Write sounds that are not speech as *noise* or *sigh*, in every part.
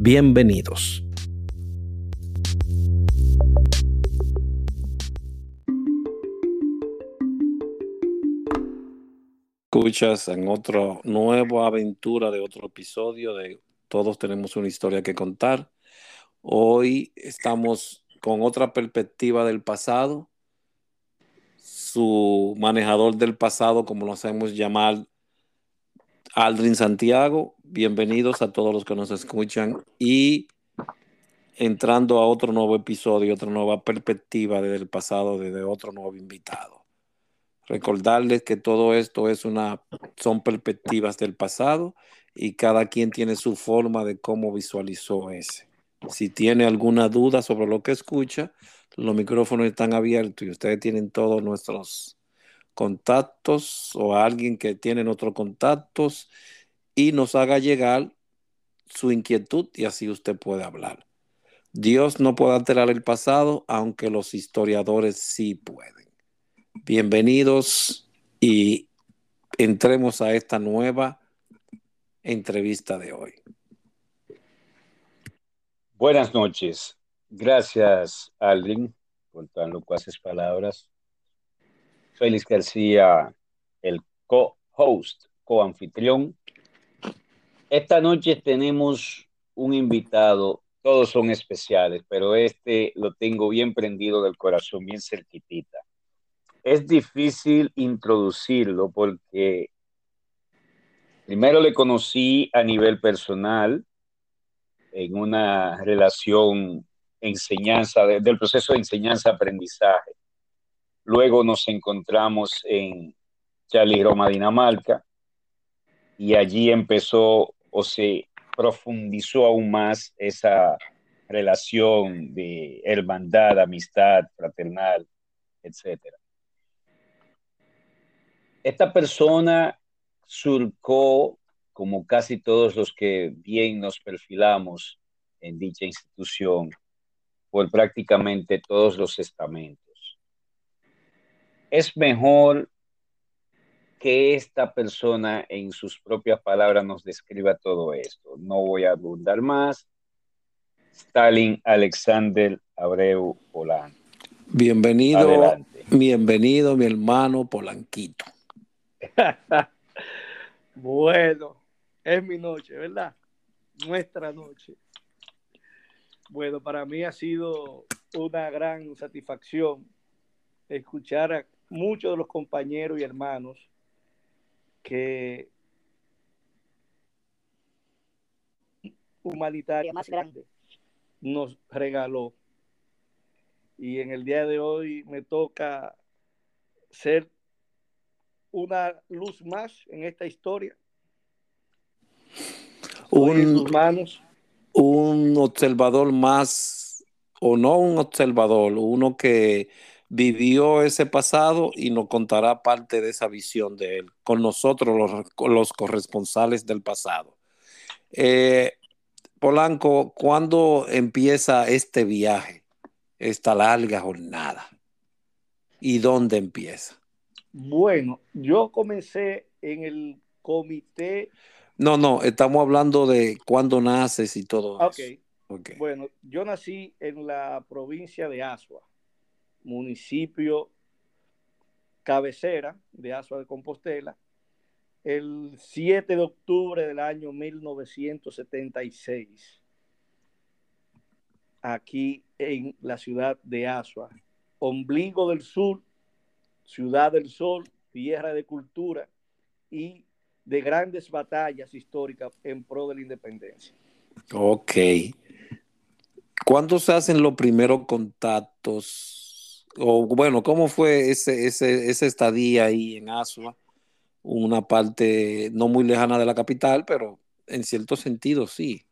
Bienvenidos. Escuchas en otra nueva aventura de otro episodio de Todos tenemos una historia que contar. Hoy estamos con otra perspectiva del pasado. Su manejador del pasado, como lo hacemos llamar, Aldrin Santiago. Bienvenidos a todos los que nos escuchan y entrando a otro nuevo episodio, otra nueva perspectiva desde el pasado, desde otro nuevo invitado. Recordarles que todo esto es una, son perspectivas del pasado y cada quien tiene su forma de cómo visualizó ese. Si tiene alguna duda sobre lo que escucha, los micrófonos están abiertos y ustedes tienen todos nuestros contactos o alguien que tiene otros contactos y nos haga llegar su inquietud y así usted puede hablar. Dios no puede alterar el pasado, aunque los historiadores sí pueden. Bienvenidos y entremos a esta nueva entrevista de hoy. Buenas noches. Gracias, Aldrin, por tan locuaces palabras. Félix García, el co-host, co-anfitrión. Esta noche tenemos un invitado, todos son especiales, pero este lo tengo bien prendido del corazón, bien cerquitita. Es difícil introducirlo porque primero le conocí a nivel personal en una relación enseñanza, del proceso de enseñanza-aprendizaje. Luego nos encontramos en Charlie Roma, Dinamarca, y allí empezó o se profundizó aún más esa relación de hermandad, amistad, fraternal, etc. Esta persona surcó, como casi todos los que bien nos perfilamos en dicha institución, por prácticamente todos los estamentos. Es mejor que esta persona en sus propias palabras nos describa todo esto. No voy a abundar más. Stalin Alexander Abreu Polanco. Bienvenido, bienvenido mi hermano Polanquito. *laughs* bueno, es mi noche, ¿verdad? Nuestra noche. Bueno, para mí ha sido una gran satisfacción escuchar a muchos de los compañeros y hermanos que humanitaria más grande nos regaló. Y en el día de hoy me toca ser una luz más en esta historia. Un, manos. un observador más, o no un observador, uno que vivió ese pasado y nos contará parte de esa visión de él, con nosotros los, los corresponsales del pasado. Eh, Polanco, ¿cuándo empieza este viaje, esta larga jornada? ¿Y dónde empieza? Bueno, yo comencé en el comité. No, no, estamos hablando de cuándo naces y todo eso. Okay. Bueno, yo nací en la provincia de Asua municipio cabecera de Asua de Compostela, el 7 de octubre del año 1976, aquí en la ciudad de Asua, ombligo del sur, ciudad del sol, tierra de cultura y de grandes batallas históricas en pro de la independencia. Ok. ¿Cuándo se hacen los primeros contactos o bueno, ¿cómo fue ese, ese, ese estadía ahí en Asua? Una parte no muy lejana de la capital, pero en cierto sentido sí.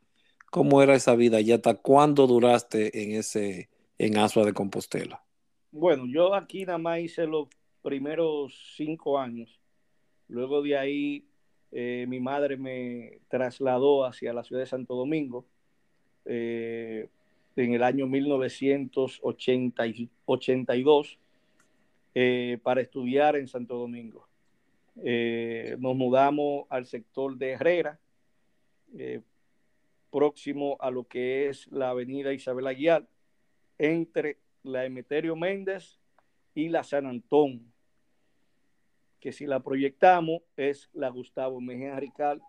cómo era esa vida y hasta cuándo duraste en ese en Asua de Compostela. Bueno, yo aquí nada más hice los primeros cinco años. Luego de ahí eh, mi madre me trasladó hacia la ciudad de Santo Domingo eh, en el año 1982 eh, para estudiar en Santo Domingo. nos mudamos al sector de Herrera, próximo a lo que es la avenida Isabel Aguiar, entre la Emeterio Méndez y la San Antón que si la proyectamos es la Gustavo Mejía Rical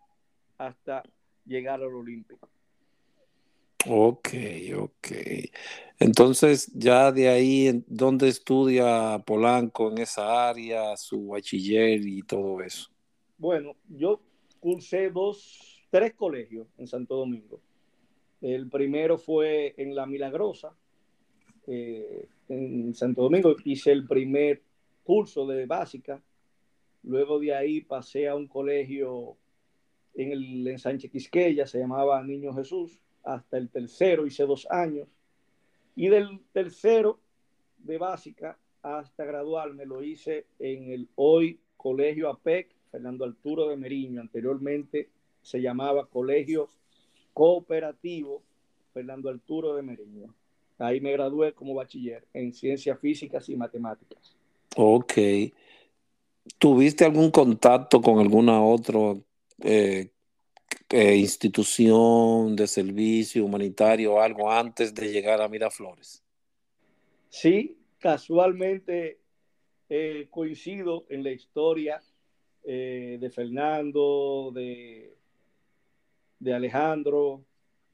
hasta llegar al Olímpico. Ok, ok. Entonces, ya de ahí, ¿dónde estudia Polanco en esa área, su bachiller y todo eso? Bueno, yo cursé dos, tres colegios en Santo Domingo. El primero fue en La Milagrosa, eh, en Santo Domingo. Hice el primer curso de básica Luego de ahí pasé a un colegio en el en Sánchez Quisqueya, se llamaba Niño Jesús, hasta el tercero hice dos años. Y del tercero de básica hasta graduarme lo hice en el hoy Colegio APEC, Fernando Arturo de Meriño. Anteriormente se llamaba Colegio Cooperativo Fernando Arturo de Meriño. Ahí me gradué como bachiller en ciencias físicas y matemáticas. Ok. ¿Tuviste algún contacto con alguna otra eh, eh, institución de servicio humanitario algo antes de llegar a Miraflores? Sí, casualmente eh, coincido en la historia de Fernando, de, de Alejandro.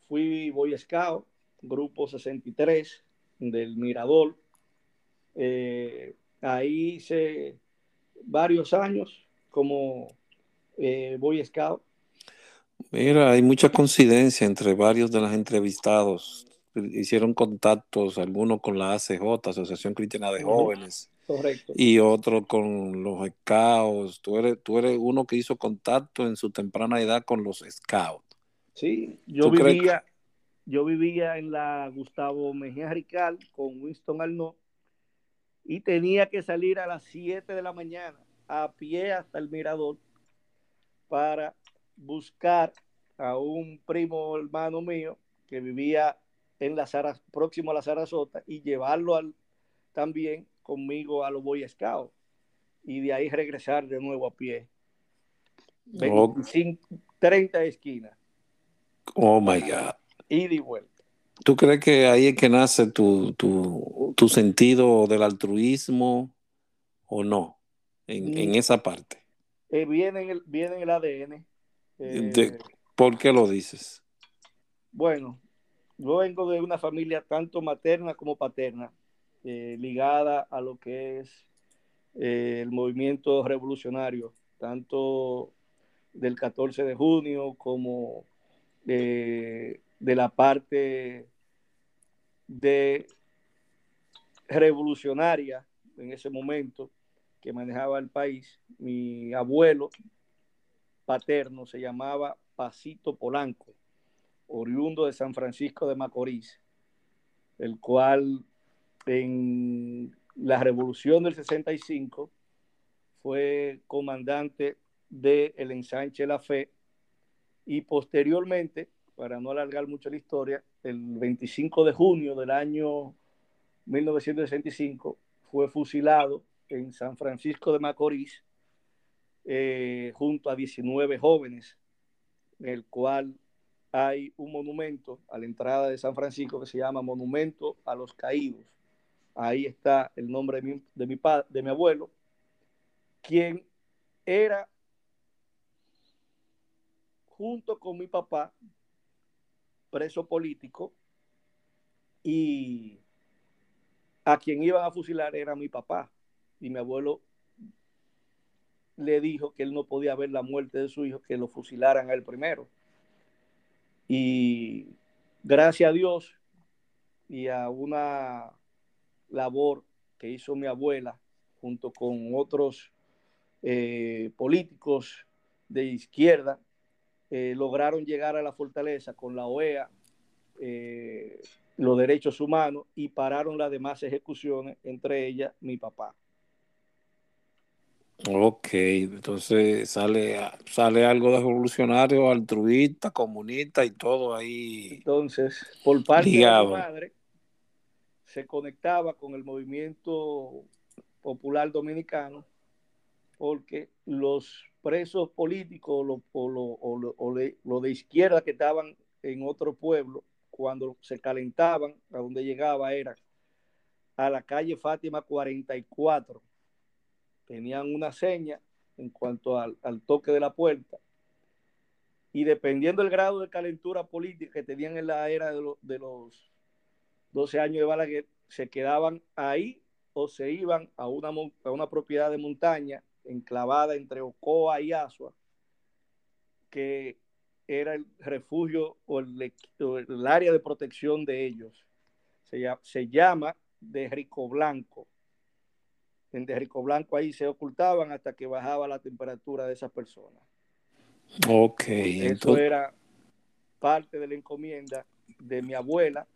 Fui Boy Scout, grupo 63 del Mirador. ahí se varios años como eh, Boy Scout. Mira, hay mucha coincidencia entre varios de los entrevistados. Hicieron contactos, algunos con la ACJ, Asociación Cristiana de Jóvenes. Correcto. Y otro con los scouts. Tú eres, tú eres uno que hizo contacto en su temprana edad con los scouts. Sí, yo vivía, yo vivía en la Gustavo Mejía Rical con Winston Arnaud y tenía que salir a las 7 de la mañana a pie hasta el mirador para buscar a un primo hermano mío que vivía en la próximo a la Sarasota y llevarlo al, también conmigo a los Boy Scouts y de ahí regresar de nuevo a pie. 30 esquinas. Oh my God. y vuelta. ¿Tú crees que ahí es que nace tu, sentido del altruismo o no? En, mm. esa parte. Eh, viene, en el, viene el ADN. Eh, ¿Por qué lo dices? Bueno, yo vengo de una familia tanto materna como paterna, eh, ligada a lo que es el movimiento revolucionario, tanto del 14 de junio como de la parte de revolucionaria en ese momento que manejaba el país. Mi abuelo paterno se llamaba Pasito Polanco, oriundo de San Francisco de Macorís, el cual en la revolución del 65 fue comandante del el ensanche La Fe y posteriormente para no alargar mucho la historia, el 25 de junio del año 1965 fue fusilado en San Francisco de Macorís eh, junto a 19 jóvenes, en el cual hay un monumento a la entrada de San Francisco que se llama Monumento a los Caídos. Ahí está el nombre de mi, mi, de mi abuelo, quien era, junto con mi papá, preso político y a quien iban a fusilar era mi papá. Y mi abuelo le dijo que él no podía ver la muerte de su hijo, que lo fusilaran a él primero. Y gracias a Dios y a una labor que hizo mi abuela junto con otros eh, políticos de izquierda, eh, lograron llegar a la fortaleza con la OEA, eh, los derechos humanos y pararon las demás ejecuciones, entre ellas mi papá. Ok, entonces sale, sale algo de revolucionario, altruista, comunista y todo ahí. Entonces, por parte de mi madre, se conectaba con el movimiento popular dominicano porque los presos políticos o lo, de izquierda que estaban en otro pueblo, cuando se calentaban, a donde llegaba era a la calle Fátima 44. Tenían una seña en cuanto al, toque de la puerta. Y dependiendo del grado de calentura política que tenían en la era de, los 12 años de Balaguer, se quedaban ahí o se iban a una, a una propiedad de montaña enclavada entre Ocoa y Asua, que era el refugio o el, el área de protección de ellos. Se, se llama de Rico Blanco. En de Rico Blanco ahí se ocultaban hasta que bajaba la temperatura de esas personas. Ok. Eso era parte de la encomienda de mi abuela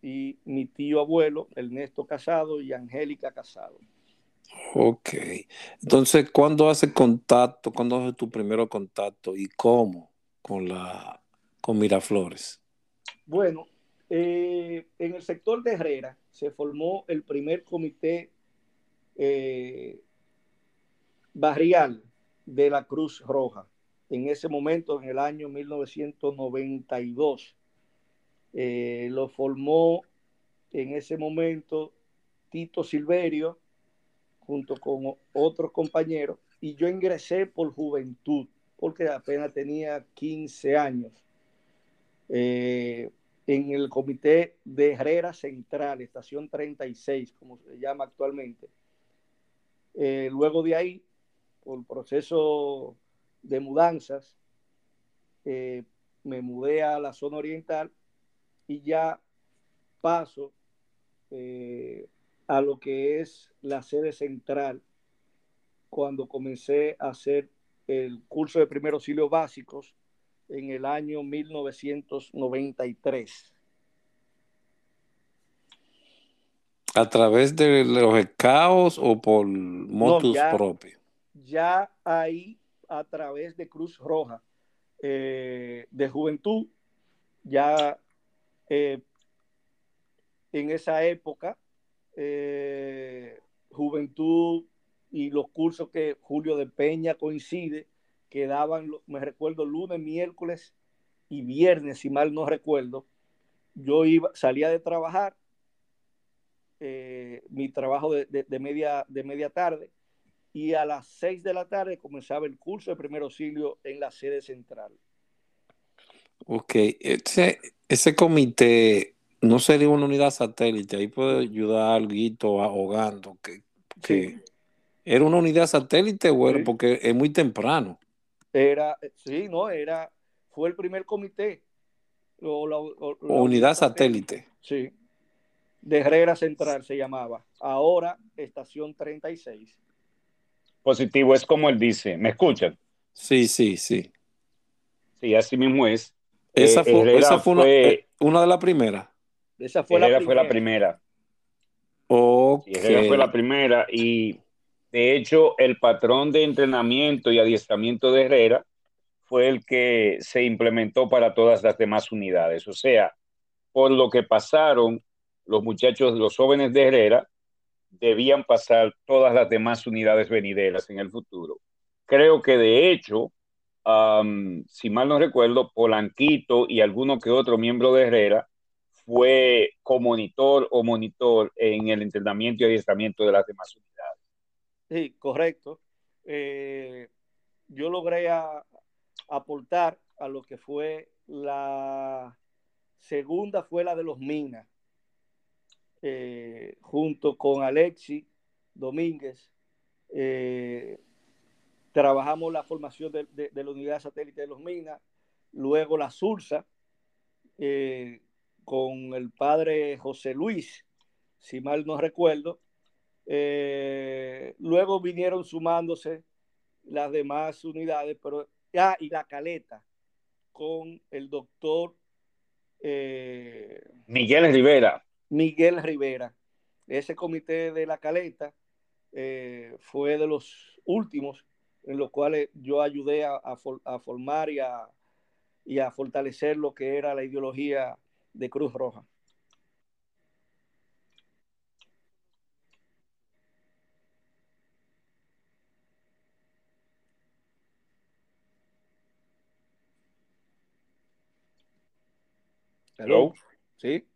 y mi tío abuelo, Ernesto Casado y Angélica Casado. Ok. Entonces, ¿cuándo hace contacto? ¿Cuándo hace tu primer contacto y cómo con la con Miraflores? Bueno, eh, en el sector de Herrera se formó el primer comité eh, barrial de la Cruz Roja. En ese momento, en el año 1992, eh, lo formó en ese momento Tito Silverio, junto con otros compañeros, y yo ingresé por juventud, porque apenas tenía 15 años, eh, en el comité de Herrera Central, estación 36, como se llama actualmente. Eh, luego de ahí, por proceso de mudanzas, eh, me mudé a la zona oriental y ya paso a lo que es la sede central cuando comencé a hacer el curso de primer auxilio básicos en el año 1993. ¿A través de los caos o por motus propios? Ya ahí, a través de Cruz Roja, eh, de Juventud, ya eh, en esa época eh, juventud y los cursos que Julio de Peña coincide, que daban, me recuerdo, lunes, miércoles y viernes, si mal no recuerdo. Yo iba, salía de trabajar, eh, mi trabajo de, media, de media tarde, y a las seis de la tarde comenzaba el curso de primer auxilio en la sede central. Ok, ese, ese comité no sería una unidad satélite, ahí puede ayudar algo ahogando. Que, que ¿Era una unidad satélite bueno, porque es muy temprano? Era, sí, no, era, fue el primer comité. O unidad satélite. Sí. De Herrera Central se llamaba. Ahora, estación 36. Positivo, es como él dice. ¿Me escuchan? Sí, sí, sí. Sí, así mismo es. Esa eh, fue, esa fue, una, eh, una de las primeras. Esa fue, la primera. fue la primera. Esa fue la primera y de hecho el patrón de entrenamiento y adiestramiento de Herrera fue el que se implementó para todas las demás unidades. O sea, por lo que pasaron los muchachos, los jóvenes de Herrera, debían pasar todas las demás unidades venideras en el futuro. Creo que de hecho, si mal no recuerdo, Polanquito y alguno que otro miembro de Herrera fue co-monitor o monitor en el entrenamiento y adiestramiento de las demás unidades. Sí, correcto. Eh, yo logré aportar a lo que fue la segunda, fue la de los Minas, eh, junto con Alexi Domínguez. Eh, trabajamos la formación de, la unidad satélite de los Minas, luego la SURSA, con el padre José Luis, si mal no recuerdo. Eh, luego vinieron sumándose las demás unidades, pero ya, y la caleta, con el doctor eh, Miguel Rivera. Miguel Rivera. Ese comité de la caleta eh, fue de los últimos en los cuales yo ayudé a, a, formar y a, y a fortalecer lo que era la ideología de Cruz Roja. Hello. Sí.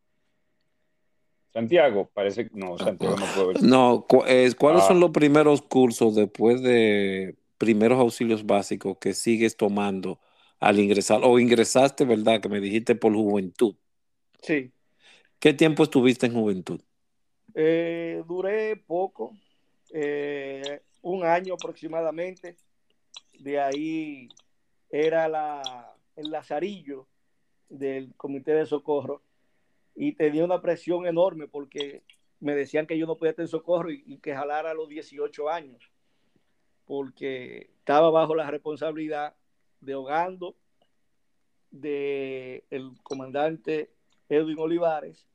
Santiago, parece que no, Santiago no puede ver. No, ¿cuáles Ah. son los primeros cursos después de primeros auxilios básicos que sigues tomando al ingresar? O ingresaste, ¿verdad? Que me dijiste por juventud. Sí. ¿Qué tiempo estuviste en juventud? Eh, duré poco, eh, un año aproximadamente. De ahí era la, el lazarillo del comité de socorro y tenía una presión enorme porque me decían que yo no podía tener socorro y, que jalara a los 18 años porque estaba bajo la responsabilidad de Hogando, de comandante Edwin Olivares,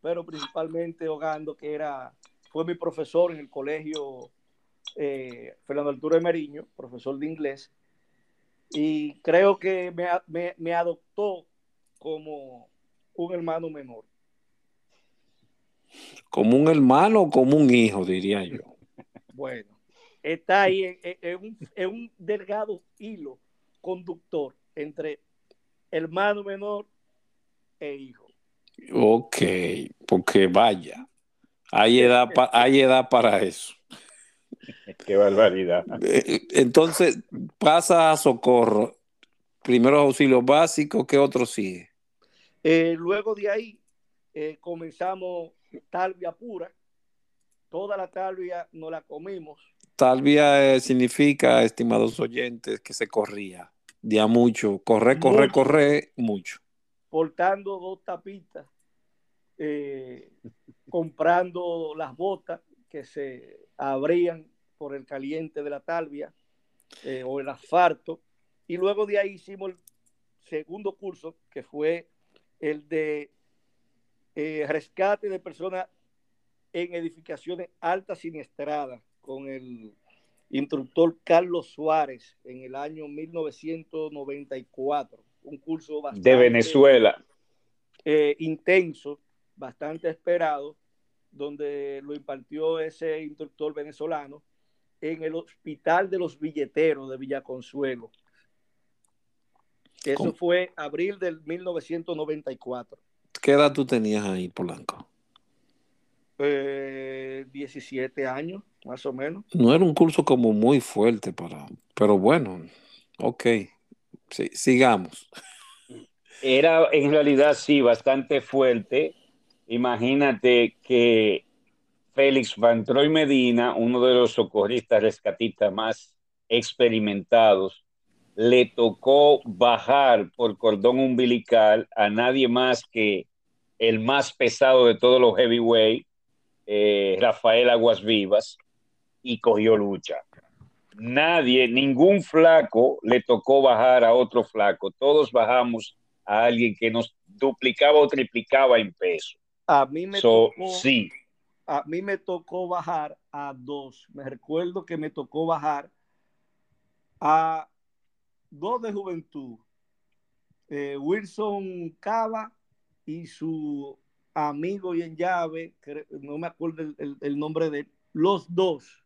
pero principalmente Hogando, que era, fue mi profesor en el colegio eh, Fernando Arturo de Meriño, profesor de inglés, y creo que me, me adoptó como un hermano menor. ¿Como un hermano o como un hijo, diría yo? *laughs* Bueno, está ahí en, un, en un delgado hilo conductor entre hermano menor e hijo. Ok, porque vaya, hay edad, pa- hay edad para eso. *laughs* Qué barbaridad. Eh, Entonces, pasa a socorro. Primeros auxilios básicos, ¿qué otro sigue? Eh, luego de ahí eh, comenzamos talvia pura. Toda la talvia nos la comimos. Talvia eh, significa, estimados oyentes, que se corría. Día mucho, corre, corre, Mucho. corre, mucho. portando dos tapitas, eh, comprando las botas que se abrían por el caliente de la talvia eh, o el asfalto. Y luego de ahí hicimos el segundo curso, que fue el de eh, rescate de personas en edificaciones altas siniestradas, con el instructor Carlos Suárez en el año 1994. Un curso bastante De Venezuela. eh, intenso, bastante esperado, donde lo impartió ese instructor venezolano en el Hospital de los Billeteros de Villaconsuelo. Eso ¿Cómo? fue abril del 1994. ¿Qué edad tú tenías ahí, Polanco? Eh, 17 años, más o menos. No era un curso como muy fuerte para, pero bueno, ok, sí, sigamos. Era en realidad sí bastante fuerte. Imagínate que Félix Van Troy Medina, uno de los socorristas rescatistas más experimentados, le tocó bajar por cordón umbilical a nadie más que el más pesado de todos los heavyweight, eh, Rafael Aguas Vivas, y cogió lucha. Nadie, ningún flaco le tocó bajar a otro flaco. Todos bajamos a alguien que nos duplicaba o triplicaba en peso. A mí me So, tocó, sí, a mí me tocó bajar a dos. Me recuerdo que me tocó bajar a dos de juventud. Eh, Wilson Cava y su amigo y en llave, no me acuerdo el, nombre de él, los dos.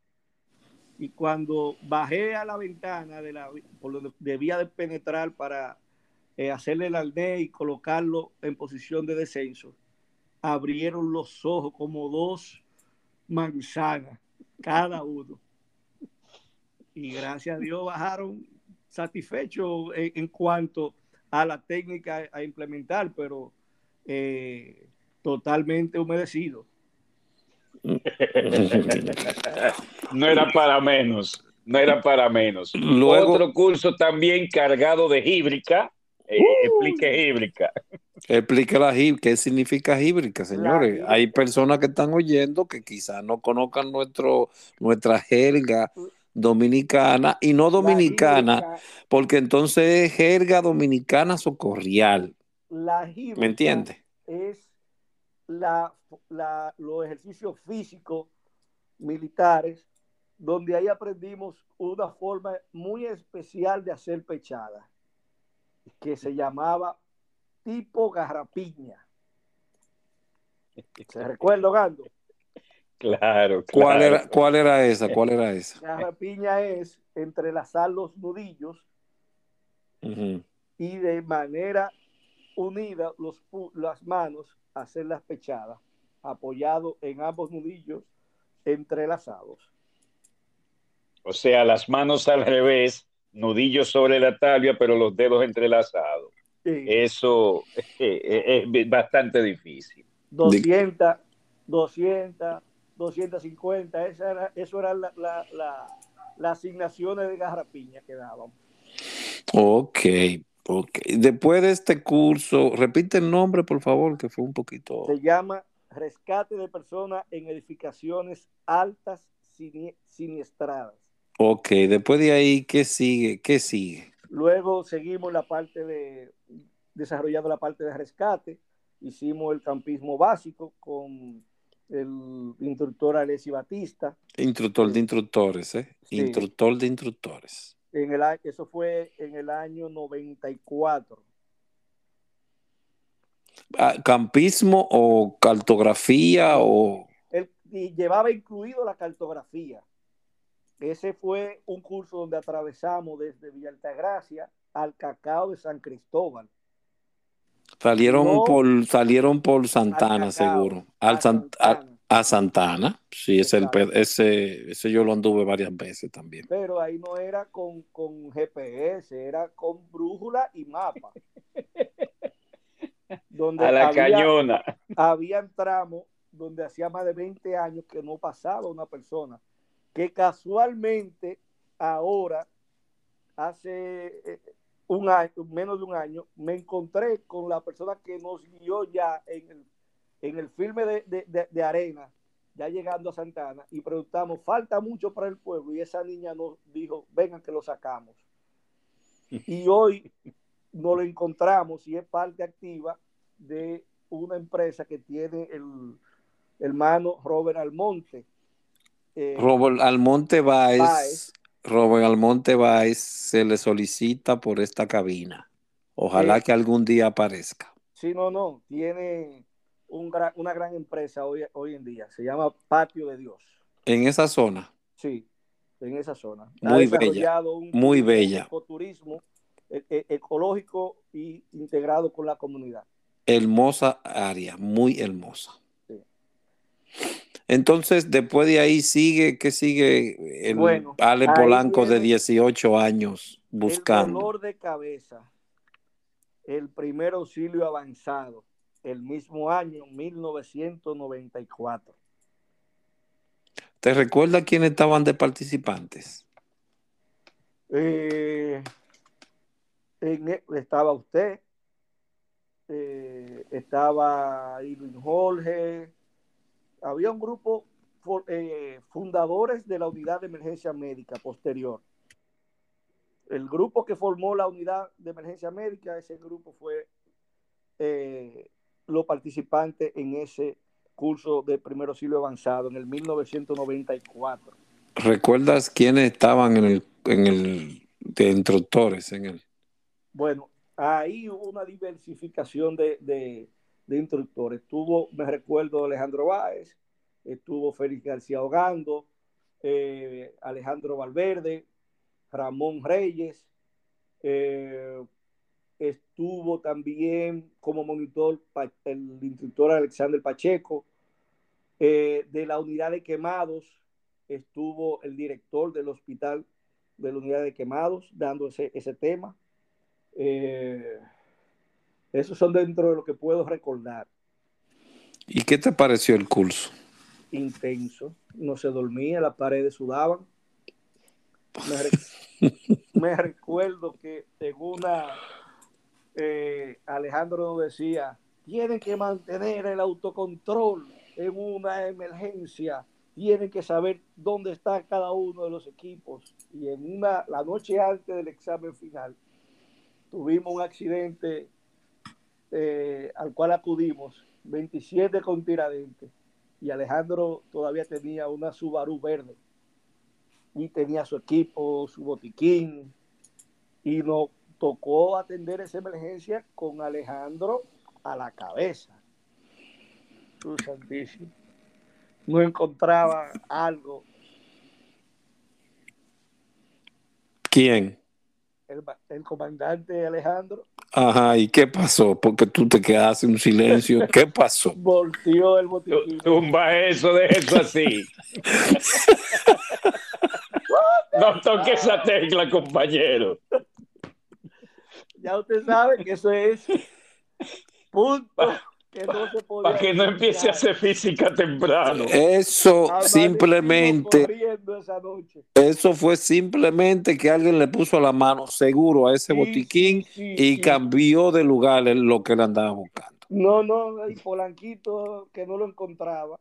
Y cuando bajé a la ventana de la, por donde debía de penetrar para eh, hacerle el arnés y colocarlo en posición de descenso, abrieron los ojos como dos manzanas, cada uno. Y gracias a Dios bajaron satisfechos en, en cuanto a la técnica a implementar, pero eh, totalmente humedecido. *laughs* no era para menos, no era para menos. Luego- Otro curso también cargado de híbrica. Eh, explique híbrica. Explique la híb- qué significa híbrica, señores. híbrica. Hay personas que están oyendo que quizás no conozcan nuestro, nuestra jerga dominicana y no dominicana, porque entonces es jerga dominicana socorrial. La ¿Me entiendes? Es la, la, los ejercicios físicos militares, donde ahí aprendimos una forma muy especial de hacer pechada, que se llamaba tipo garrapiña. ¿Se recuerda, Gando? Claro, claro. ¿Cuál era, ¿Cuál era esa? ¿Cuál era esa? Garrapiña es entrelazar los nudillos y de manera unida los, las manos hacer las pechadas, apoyado en ambos nudillos entrelazados. O sea, las manos al revés, nudillos sobre la tabla, pero los dedos entrelazados. Eso es, bastante difícil. 200, 200, 250, esa era, eso eran las la, la, asignaciones de garrapiña que daban. Ok, ok. Después de este curso, repite el nombre, por favor, que fue un poquito... Se llama Rescate de Personas en Edificaciones Altas Siniestradas. Ok, después de ahí, ¿qué sigue? ¿Qué sigue? Luego seguimos la parte de, desarrollando la parte de rescate, hicimos el campismo básico con el instructor Alessi Batista. Instructor de instructores, ¿eh? Instructor de instructores. En el, eso fue en el año 94. Ah, ¿Campismo o cartografía o...? y llevaba incluido la cartografía. Ese fue un curso donde atravesamos desde Villa Altagracia al Cacao de San Cristóbal. Salieron por salieron por Santana, seguro. Al a, Santana. A, Santana. Sí, ese, el, ese, ese yo lo anduve varias veces también. Pero ahí no era con, con GPS, era con brújula y mapa. *laughs* donde a la cañona. Había tramos donde hacía más de 20 años que no pasaba una persona, que casualmente ahora, hace eh, un año, menos de un año, me encontré con la persona que nos guió ya en el, en el filme de, arena, ya llegando a Santana, y preguntamos, falta mucho para el pueblo, y esa niña nos dijo, vengan que lo sacamos. Y *laughs* hoy nos lo encontramos y es parte activa de una empresa que tiene el hermano Robert Almonte. Eh, Robert Almonte Baez, Robert Almonte Baez se le solicita por esta cabina. Ojalá que algún día aparezca. Sí, no, no, tiene una gran empresa hoy, hoy en día, se llama Patio de Dios. ¿En esa zona? Sí, en esa zona. Muy bella. muy bella. Turismo e, e, ecológico y integrado con la comunidad. Hermosa área, muy hermosa. Entonces, después de ahí sigue, ¿qué sigue el Ale Polanco de 18 años buscando? El dolor de cabeza, el primer auxilio avanzado, el mismo año, 1994. ¿Te recuerda quiénes estaban de participantes? Eh, e, estaba usted, eh, estaba Irwin Jorge, había un grupo eh, fundadores de la unidad de emergencia médica posterior. El grupo que formó la unidad de emergencia médica, ese grupo fue eh, los participantes en ese curso de primer auxilio avanzado en el 1994. ¿Recuerdas quiénes estaban en el, en el de instructores en el? Bueno, ahí hubo una diversificación de, de instructores. Estuvo, me recuerdo, Alejandro Báez, estuvo Félix García Ogando, eh, Alejandro Valverde, Ramón Reyes, eh, estuvo también como monitor el instructor Alexander Pacheco, eh, de la unidad de quemados estuvo el director del hospital de la unidad de quemados dando ese, ese tema. Esos son dentro de lo que puedo recordar. ¿Y qué te pareció el curso? Intenso. No se dormía, las paredes sudaban. *laughs* Me, recuerdo que en una, eh, Alejandro nos decía, tienen que mantener el autocontrol en una emergencia tienen que saber dónde está cada uno de los equipos. Y en una, la noche antes del examen final, tuvimos un accidente eh, al cual acudimos, 27 con Tiradentes, y Alejandro todavía tenía una Subaru verde, y tenía su equipo, su botiquín, y nos tocó atender esa emergencia con Alejandro a la cabeza. Tú santísimo. No encontraba algo. ¿Quién? El, el, comandante Alejandro. Ajá, ¿y qué pasó? Porque tú te quedaste en silencio. ¿Qué pasó? *laughs* Volteó el botiquín. Tumba eso, de eso así. *laughs* no toque esa tecla, compañero. Ya usted sabe que eso es punto que no se podía Para que no empiece a hacer física temprano. Eso simplemente, corriendo esa noche. eso fue simplemente que alguien le puso la mano seguro a ese Sí, botiquín sí, sí, y sí. cambió de lugar en lo que él andaba buscando. No, no, y Polanquito que no lo encontraba.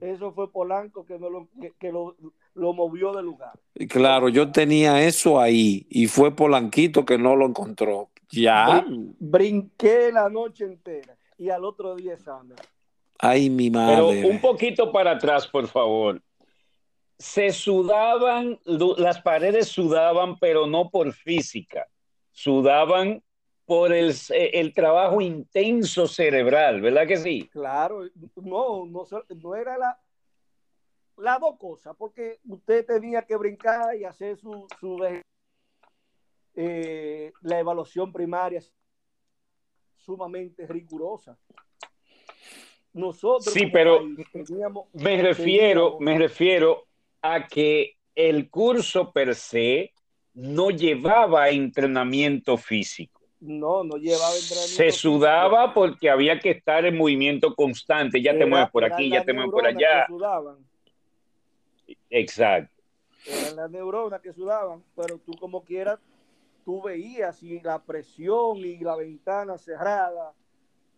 Eso fue Polanco que no lo, que, que lo, lo movió de lugar. Y claro, yo tenía eso ahí y fue Polanquito que no lo encontró. Ya, Brinqué la noche entera y al otro día examen. ay mi Pero madre. un poquito para atrás, por favor. Se sudaban, las paredes sudaban, pero no por física. Sudaban por el, el trabajo intenso cerebral, ¿verdad que sí? Claro, no, no, era la, las dos cosas, porque usted tenía que brincar y hacer su, su eh, la evaluación primaria sumamente rigurosa. Nosotros Sí, pero país teníamos- Me refiero, teníamos- me refiero a que el curso per se no llevaba entrenamiento físico. no, no llevaba entrenamiento Se físico. sudaba porque había que estar en movimiento constante. Ya te mueves por aquí, ya te mueves por allá. Exacto. eran las neuronas que sudaban, pero tú como quieras, tú veías y la presión y la ventana cerrada,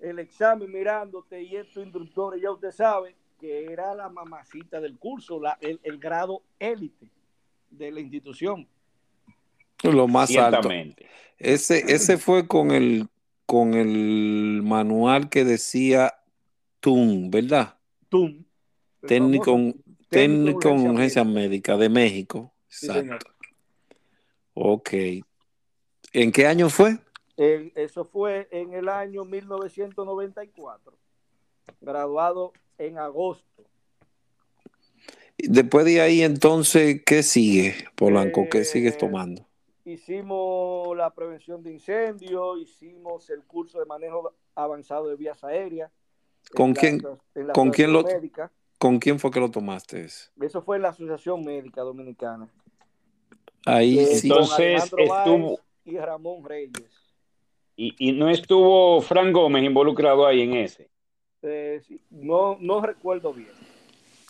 el examen mirándote y estos instructores, ya usted sabe que era la mamacita del curso, la, el, el grado élite de la institución. Lo más alto. Ese, ese fue con el, con el manual que decía TUN, ¿verdad? TUM. Técnico, famoso técnico en urgencia médica. de México. Sí, Exacto. señor. Ok. ¿En qué año fue? Eso fue en el año 1994, graduado en agosto. Después de ahí, entonces, ¿qué sigue, Polanco? ¿Qué Eh, sigues tomando? Hicimos la prevención de incendios, hicimos el curso de manejo avanzado de vías aéreas. ¿Con quién- la con quién lo-. ¿Con quién fue que lo tomaste? Eso fue en la Asociación Médica Dominicana. Ahí Eh, sí. Entonces, estuvo- Báez y Ramón Reyes. Y, y no estuvo Fran Gómez involucrado ahí en ese. Eh, sí, no, no recuerdo bien.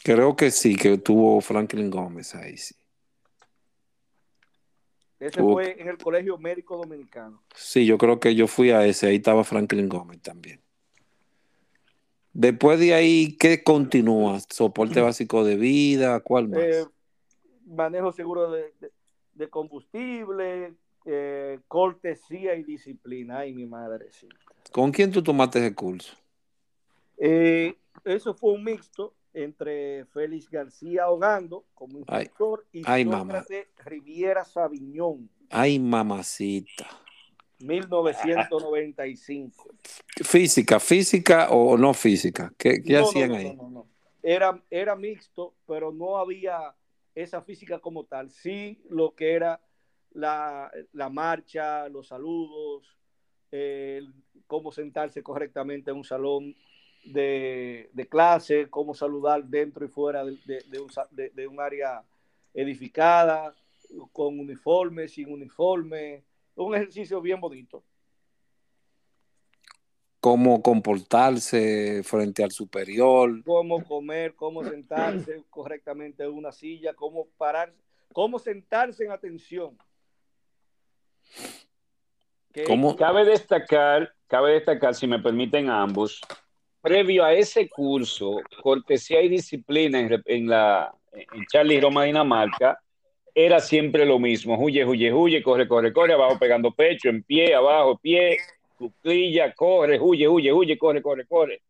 Creo que sí, que tuvo Franklin Gómez ahí, sí. Ese fue en el Colegio Médico Dominicano. Sí, yo creo que yo fui a ese, ahí estaba Franklin Gómez también. Después de ahí, ¿qué continúa? ¿Soporte básico de vida? ¿Cuál más? Eh, manejo seguro de, de- de combustible, eh, cortesía y disciplina. Ay, mi madre, sí. ¿Con quién tú tomaste ese curso? Eh, eso fue un mixto entre Félix García Hogando como Ay, instructor y ay. Sócrates Riviera Sabiñón, Ay, mamacita. 1995. ¿Física, física o no física? ¿Qué, qué No, hacían no, ahí? no, no, no. Era, era mixto, pero no había esa física como tal. Sí, lo que era la, la marcha, los saludos, eh, cómo sentarse correctamente en un salón de, de clase, cómo saludar dentro y fuera de, un, de un área edificada, con uniforme, sin uniforme. Un ejercicio bien bonito. ¿Cómo comportarse frente al superior? cómo comer, cómo sentarse correctamente en una silla, cómo parar, cómo sentarse en atención. Que- ¿Cómo? Cabe destacar, cabe destacar, si me permiten a ambos, previo a ese curso, cortesía y disciplina en, en la en Charlie Roma, Dinamarca, era siempre lo mismo. Huye, huye, huye, corre, corre, corre, abajo pegando pecho, en pie, abajo, pie, cuclilla, corre, huye, huye, huye, corre, corre, corre.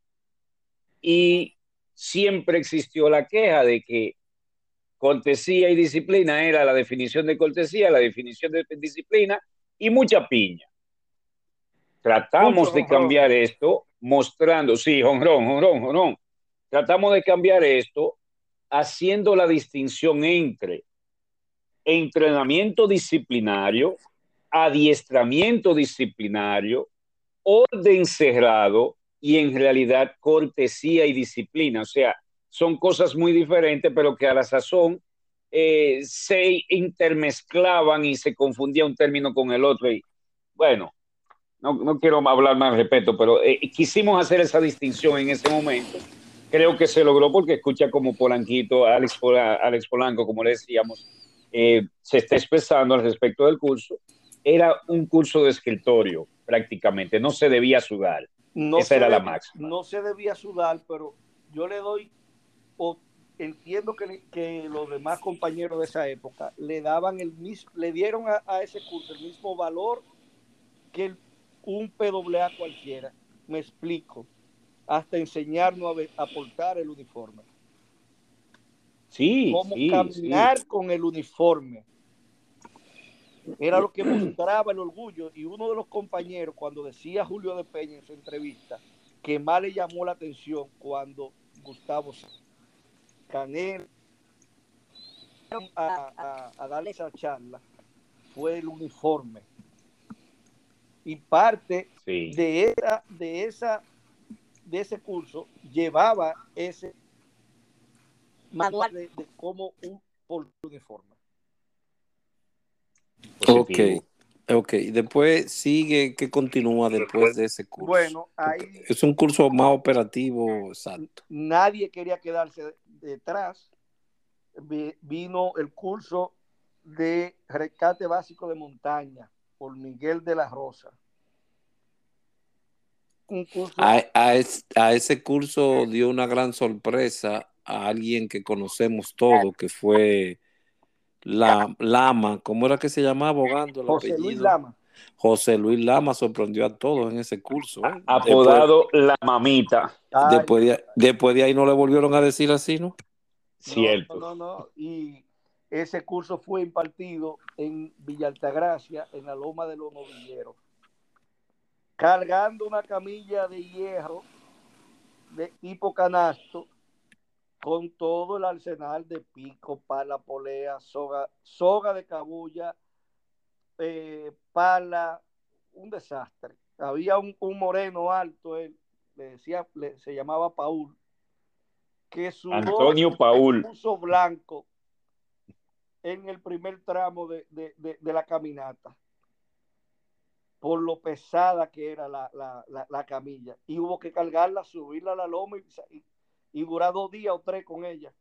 Y siempre existió la queja de que cortesía y disciplina era la definición de cortesía, la definición de disciplina y mucha piña. Tratamos de cambiar esto mostrando, sí, jonrón, jonrón, jonrón. Tratamos de cambiar esto haciendo la distinción entre entrenamiento disciplinario, adiestramiento disciplinario, orden cerrado y en realidad cortesía y disciplina. O sea, son cosas muy diferentes, pero que a la sazón eh, se intermezclaban y se confundía un término con el otro. Y bueno, no, no quiero hablar más respeto, pero eh, quisimos hacer esa distinción en ese momento. Creo que se logró porque escucha como Polanquito, Alex, Alex Polanco, como le decíamos, eh, se está expresando al respecto del curso. Era un curso de escritorio prácticamente, no se debía sudar. No Esa era la máxima. No se debía sudar, pero yo le doy, o entiendo que, que, los demás compañeros de esa época le daban el mismo, le dieron a, ese curso el mismo valor que el, un PWA cualquiera. Me explico. Hasta enseñarnos a, a portar el uniforme. Sí, cómo caminar con el uniforme. Era lo que *clears throat* mostraba el orgullo. Y uno de los compañeros, cuando decía Julio de Peña en su entrevista, que más le llamó la atención cuando Gustavo Canel a, a, darle esa charla, fue el uniforme. Y parte de, esa, de, esa, de ese curso llevaba ese manual de, cómo un uniforme. Ok, ok. Después sigue, ¿qué continúa después de ese curso? Bueno, ahí... Es un curso más operativo, exacto. Nadie quería quedarse detrás. Vino el curso de rescate básico de montaña por Miguel de la Rosa. a, a, ese curso dio una gran sorpresa a alguien que conocemos todos, que fue la Lama, ¿cómo era que se llamaba abogando? José Luis Lama. José Luis Lama sorprendió a todos en ese curso. ¿eh? Apodado La Mamita. Después de, después de ahí no le volvieron a decir así, ¿no? Cierto. No, no, no. Y ese curso fue impartido en Villa Altagracia, en la Loma de los Novilleros. Cargando una camilla de hierro de tipo canasto con todo el arsenal de pico, pala, polea, soga, soga de cabulla, eh, pala, un desastre. Había un, moreno alto, él, le decía, se llamaba Paul, que su Antonio Paul puso blanco en el primer tramo de, la caminata por lo pesada que era la, la, camilla. Y hubo que cargarla, subirla a la loma y, y durar dos días o tres con ella.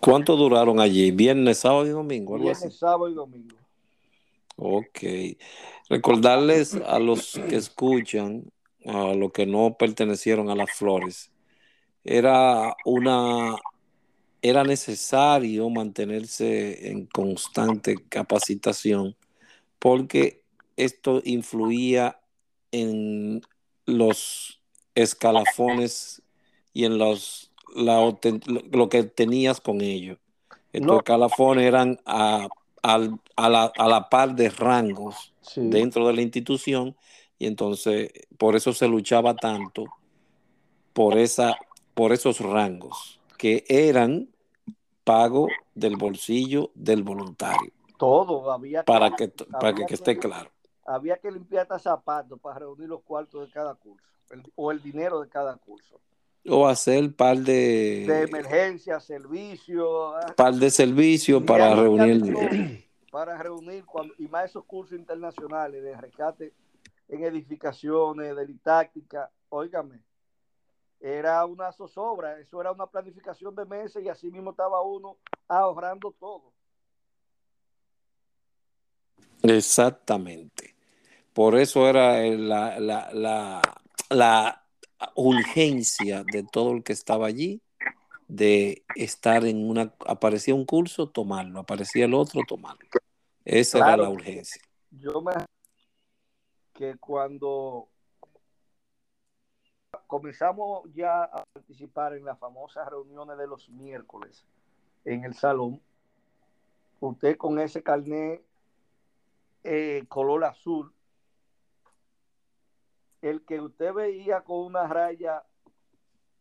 ¿Cuánto duraron allí? ¿Viernes, sábado y domingo? Viernes, sábado y domingo. Ok. Recordarles a los que escuchan, a los que no pertenecieron a las flores, era una era necesario mantenerse en constante capacitación porque esto influía en los escalafones y en los, lo que tenías con ellos. Estos calafones eran a, la, par de rangos dentro de la institución y entonces por eso se luchaba tanto por, esa, por esos rangos que eran pago del bolsillo del voluntario. Todo, había para que, para que, esté claro. Había que limpiar zapatos para reunir los cuartos de cada curso o el dinero de cada curso o hacer par de de emergencia, servicio, ah, par de servicios para reunir para reunir cuando, y más esos cursos internacionales de rescate en edificaciones, de litáctica, óigame, era una zozobra, eso era una planificación de meses y así mismo estaba uno ahorrando todo. Exactamente. Por eso era la, la, la, la urgencia de todo el que estaba allí de estar en una, aparecía un curso, tomarlo, aparecía el otro, tomarlo. Esa era la urgencia. Yo me que cuando comenzamos ya a participar en las famosas reuniones de los miércoles en el salón, usted con ese carnet eh, color azul, el que usted veía con una raya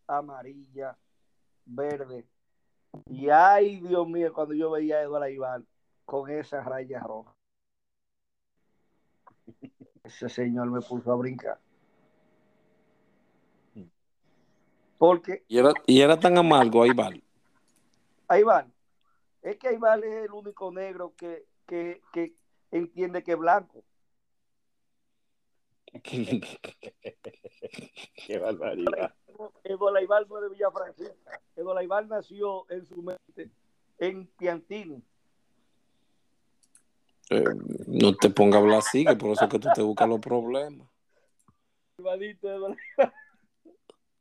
amarilla, verde, y ay Dios mío, cuando yo veía a Eduardo Ibar con esa raya roja. *laughs* Ese señor me puso a brincar. Porque. Y era, y era tan amargo, Aybal. Aybal. Es que Aybal es el único negro que, que, que entiende que es blanco. *laughs* Qué barbaridad. Es de Villa Francisca. Eduardo Aybal nació en su mente en Piantini. Eh, no te ponga a hablar así, que por eso es que tú te buscas los problemas.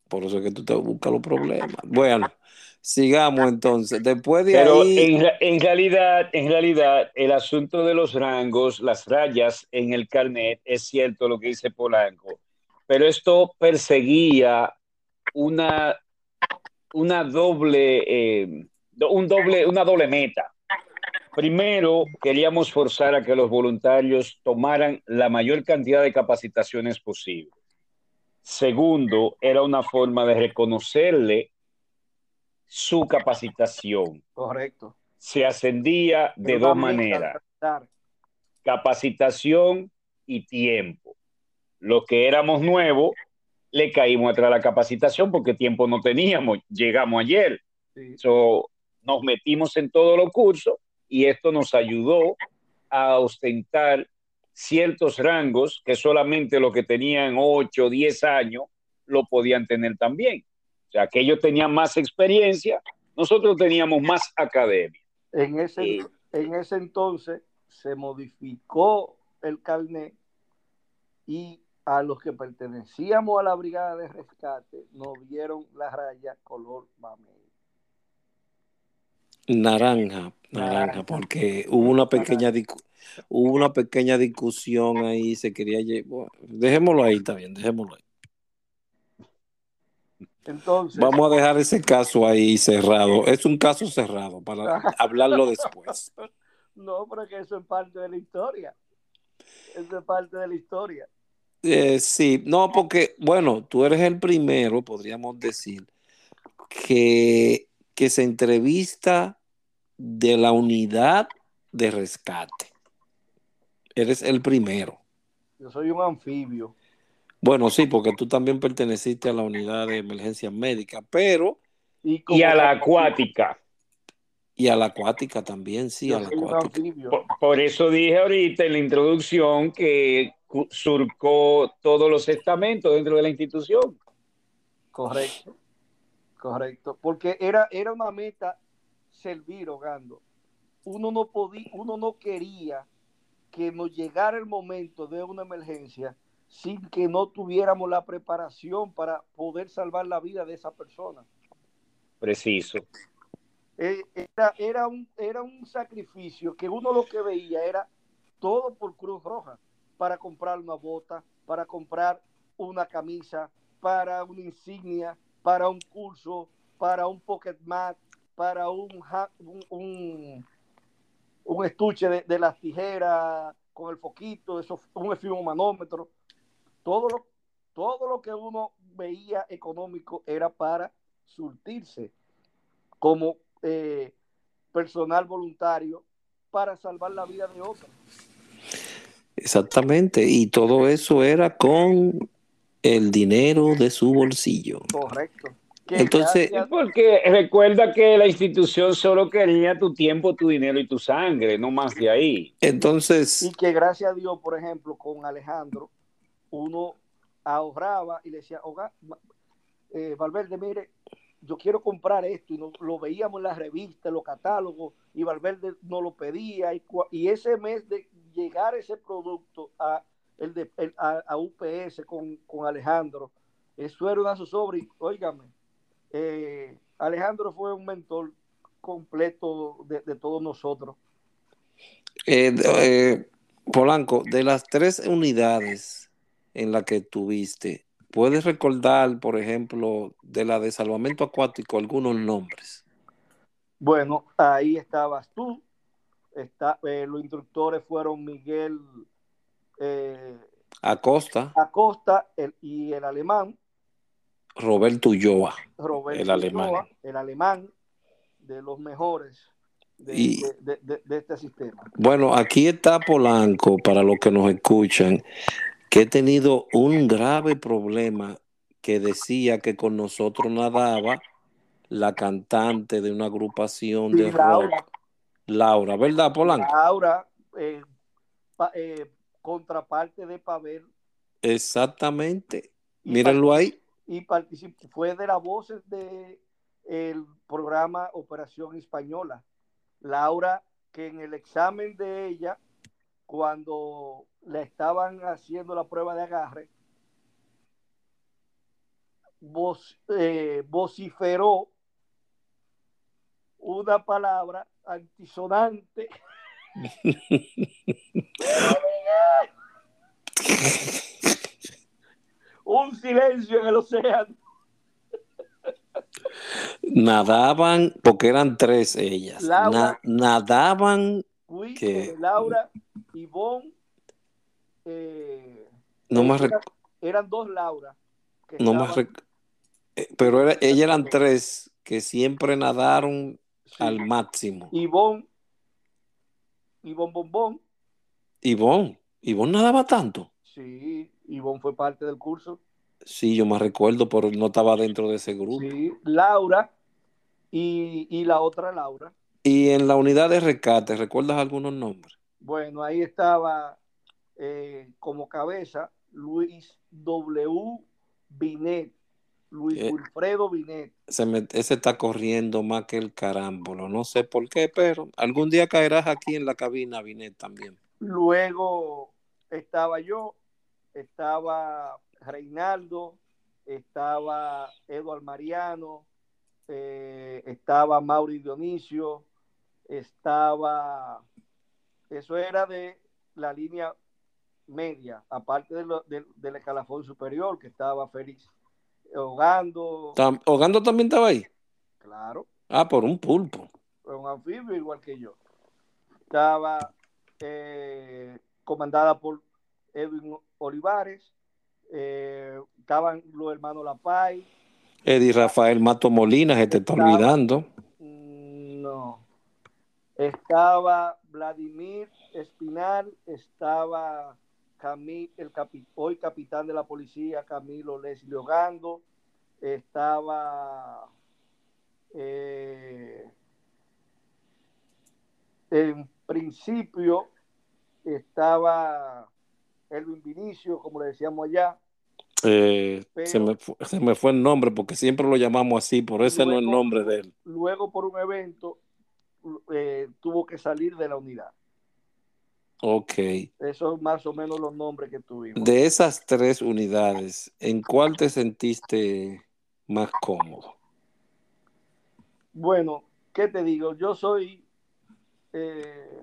Por eso es que tú te buscas los problemas. Bueno, sigamos entonces. Después de Pero ahí. en, en, realidad, en realidad, el asunto de los rangos, las rayas en el carnet, es cierto lo que dice Polanco, pero esto perseguía una, una doble, eh, un doble, una doble meta. Primero, queríamos forzar a que los voluntarios tomaran la mayor cantidad de capacitaciones posible. Segundo, era una forma de reconocerle su capacitación. Correcto. Se ascendía de dos maneras. Capacitación y tiempo. Los que éramos nuevos, le caímos atrás la capacitación porque tiempo no teníamos. Llegamos ayer. Sí. So, nos metimos en todos los cursos y esto nos ayudó a ostentar ciertos rangos que solamente los que tenían 8 o 10 años lo podían tener también. O sea, que ellos tenían más experiencia, nosotros teníamos más academia. En ese, y, en ese entonces se modificó el carnet y a los que pertenecíamos a la brigada de rescate nos dieron la raya color mamey. Naranja, naranja, porque hubo una pequeña hubo una pequeña discusión ahí, se quería bueno, dejémoslo ahí también, dejémoslo ahí. Entonces, vamos a dejar ese caso ahí cerrado. Es un caso cerrado para *laughs* hablarlo después. No, pero que eso es parte de la historia. Eso es parte de la historia. Eh, sí, no, porque, bueno, tú eres el primero, podríamos decir, que que se entrevista de la unidad de rescate. Eres el primero. Yo soy un anfibio. Bueno, sí, porque tú también perteneciste a la unidad de emergencia médica, pero... Y, y a la acuática. Y a la acuática también, sí, a la acuática. Por, por eso dije ahorita en la introducción que surcó todos los estamentos dentro de la institución. Correcto. Correcto. Porque era, era una meta servir hogando. Uno no podía, uno no quería que nos llegara el momento de una emergencia sin que no tuviéramos la preparación para poder salvar la vida de esa persona. Preciso. Eh, era, era, un, era un sacrificio que uno lo que veía era todo por Cruz Roja, para comprar una bota, para comprar una camisa, para una insignia, para un curso, para un pocket mat, para un, un, un, un estuche de, de las tijeras con el foquito, eso, un esfimomanómetro. Todo lo, todo lo que uno veía económico era para surtirse como eh, personal voluntario para salvar la vida de otros. Exactamente, y todo eso era con el dinero de su bolsillo. Correcto. Entonces- gracias- Porque recuerda que la institución solo quería tu tiempo, tu dinero y tu sangre, no más de ahí. Entonces, y que gracias a Dios, por ejemplo, con Alejandro, uno ahorraba y le decía, "Oga, eh, Valverde, mire, yo quiero comprar esto, y no- lo veíamos en las revistas, los catálogos, y Valverde no lo pedía, y, y ese mes de llegar ese producto a, el de, el- a, a UPS con, con Alejandro, Eso era una zozobra. Y, óigame, eh, Alejandro fue un mentor completo de, de todos nosotros. Eh, eh, Polanco, de las tres unidades en las que tuviste, ¿puedes recordar, por ejemplo, de la de salvamento acuático algunos nombres? Bueno, ahí estabas tú. Está, eh, los instructores fueron Miguel eh, Acosta, Acosta el, y el alemán. Roberto Ulloa, Roberto el alemán. Ulloa, el alemán de los mejores de, Y- de- de- de este sistema. Bueno, aquí está Polanco, para los que nos escuchan, que he tenido un grave problema que decía que con nosotros nadaba la cantante de una agrupación de Laura. rock, Laura, ¿verdad, Polanco? Laura, eh, pa- eh, contraparte de Pavel. Exactamente. y Mírenlo ahí. y participó, fue de las voces de el programa Operación Española. Laura, que en el examen de ella, cuando le estaban haciendo la prueba de agarre, voc- eh, vociferó una palabra antisonante. *laughs* Un silencio en el océano. Nadaban, porque eran tres ellas, Laura. na- nadaban, ¿Qué? con Laura, Ivonne, eh, no más, eran, eran dos Laura. que no más, rec- eh, pero era- ellas eran tres que siempre nadaron sí, al máximo. Ivonne, Ivonne Bombón, Ivonne, Ivonne nadaba tanto. sí, Ivonne fue parte del curso, Sí, yo me recuerdo, pero no estaba dentro de ese grupo. sí, Laura y, y la otra Laura. Y en la unidad de rescate, ¿recuerdas algunos nombres? Bueno, ahí estaba eh, como cabeza Luis W. Binet, Luis Eh. Wilfredo Binet. Se me- ese está corriendo más que el carámbolo, no sé por qué, pero algún día caerás aquí en la cabina, Binet, también. Luego estaba yo, estaba Reinaldo, estaba Eduardo Mariano, eh, estaba Mauri Dionisio, estaba, eso era de la línea media, aparte de lo- de- del escalafón superior, que estaba Félix Hogando, Tam- ¿Hogando también estaba ahí? claro, Ah, por un pulpo. un anfibio igual que yo. Estaba eh, comandada por Edwin Olivares, eh, estaban los hermanos Lapay, Eddie Rafael Mato Molina, se te está olvidando. mm, no, estaba Vladimir Espinal, estaba Camil, el capi- hoy capitán de la policía Camilo Leslie Ogando, estaba eh, en principio estaba Elvin Vinicio, como le decíamos allá, Eh, Pero- se, me fu- *laughs* se me fue el nombre porque siempre lo llamamos así, por ese no es el nombre de él. luego por un evento eh, tuvo que salir de la unidad. Ok. Esos son más o menos los nombres que tuvimos. De esas tres unidades, ¿en cuál te sentiste más cómodo? Bueno, ¿qué te digo? Yo soy eh,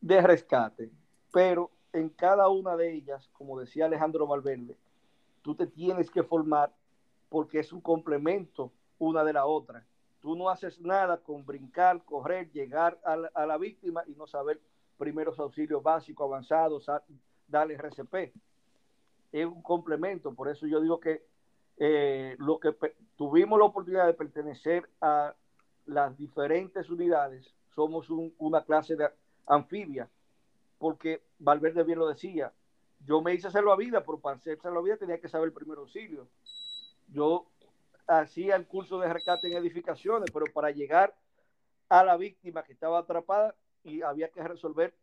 de rescate, pero en cada una de ellas, como decía Alejandro Valverde, tú te tienes que formar porque es un complemento una de la otra. Tú no haces nada con brincar, correr, llegar a la, a víctima y no saber primeros auxilios básicos, avanzados, a- darle RCP. Es un complemento, por eso yo digo que eh, lo que tuvimos la oportunidad de pertenecer a las diferentes unidades, somos un- una clase de anfibia, porque Valverde bien lo decía, yo me hice salvavidas, pero para hacer salvavidas tenía que saber el primer auxilio. Yo hacía el curso de rescate en edificaciones, pero para llegar a la víctima que estaba atrapada y había que resolver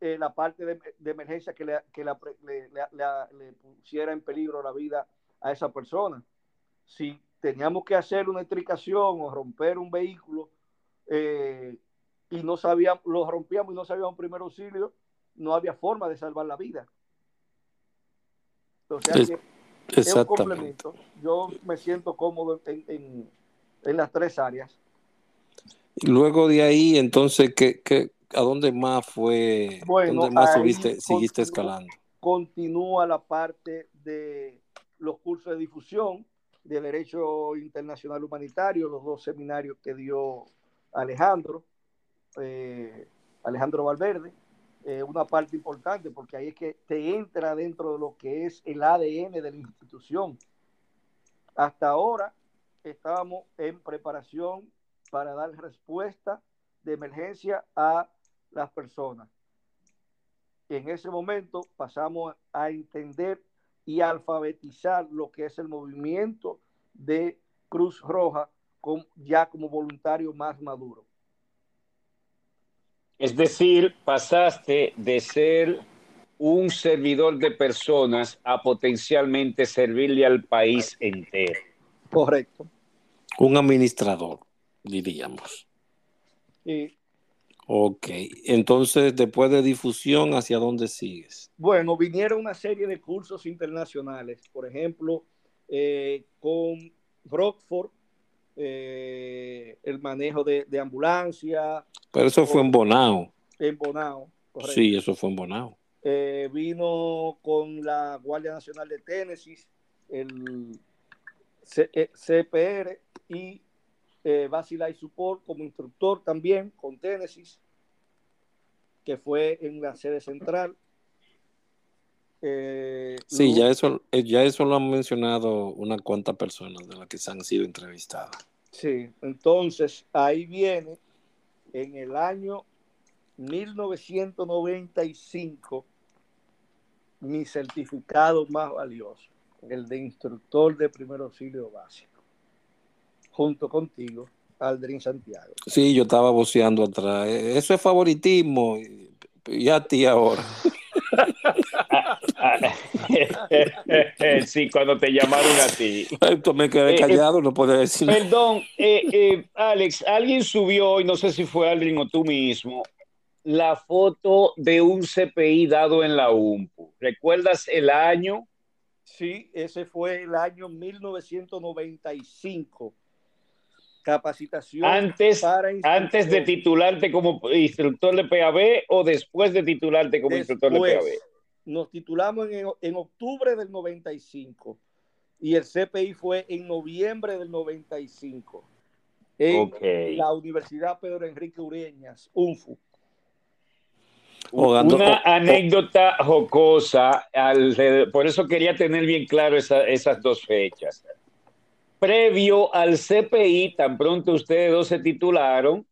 eh, la parte de, de emergencia que, le, que la- le- le- le- le pusiera en peligro la vida a esa persona. Si teníamos que hacer una estricación o romper un vehículo eh, y no sabíamos, lo rompíamos y no sabíamos primer auxilio, no había forma de salvar la vida. Sea que es un complemento. Yo me siento cómodo en, las tres áreas. Luego de ahí, entonces, ¿qué, qué, a dónde más fue? Bueno, ¿Dónde más subiste, seguiste escalando? Continúa la parte de los cursos de difusión de Derecho Internacional Humanitario, los dos seminarios que dio Alejandro, eh, Alejandro Valverde. Eh, una parte importante porque ahí es que te entra dentro de lo que es el ADN de la institución. Hasta ahora estábamos en preparación para dar respuesta de emergencia a las personas. En ese momento pasamos a entender y alfabetizar lo que es el movimiento de Cruz Roja con, ya como voluntario más maduro. Es decir, pasaste de ser un servidor de personas a potencialmente servirle al país entero. Correcto. Un administrador, diríamos. Sí. Ok, entonces después de difusión, ¿hacia dónde sigues? Bueno, vinieron una serie de cursos internacionales, por ejemplo, eh, con Rockford, eh, el manejo de, ambulancia. Pero eso fue en Bonao. En Bonao, correcto. Sí, eso fue en Bonao. Eh, vino con la Guardia Nacional de Tennessee, el CPR y eh, Basilay Support como instructor también con Tennessee, que fue en la sede central. Eh, sí, ya eso, eh, ya eso lo han mencionado unas cuantas personas de las que se han sido entrevistadas. Sí, entonces ahí viene en el año 1995 mi certificado más valioso, el de instructor de primer auxilio básico, junto contigo, Aldrin Santiago. Sí, yo estaba voceando atrás. Eso es favoritismo. Y a ti ahora. *laughs* *laughs* sí, cuando te llamaron a ti. me quedé eh, eh, callado, no puedo decir. Perdón, eh, Alex, alguien subió, y no sé si fue alguien o tú mismo, la foto de un CPI dado en la UMPU. ¿Recuerdas el año? Sí, ese fue el año 1995 capacitación antes, antes de titularte como instructor de PAB o después de titularte como instructor de PAB. Nos titulamos en, octubre del 95 y el CPI fue en noviembre del 95 en la Universidad Pedro Enrique Ureñas, UNFU. Una anécdota jocosa, por eso quería tener bien claro esas dos fechas previo al CPI, tan pronto ustedes dos se titularon,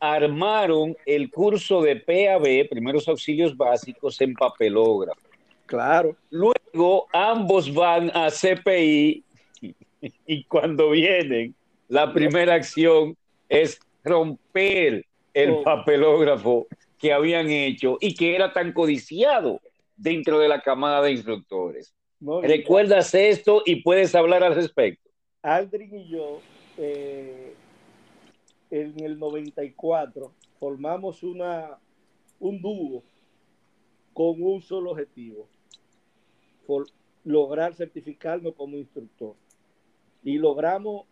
armaron el curso de PAB, primeros auxilios básicos, en papelógrafo. Claro. Luego ambos van a CPI *laughs* y cuando vienen, la primera acción es romper el oh. papelógrafo que habían hecho y que era tan codiciado dentro de la camada de instructores. ¿Recuerdas esto y puedes hablar al respecto? Aldrin y yo, eh, en el 94, formamos una, un dúo con un solo objetivo, lograr certificarnos como instructor. Y logramos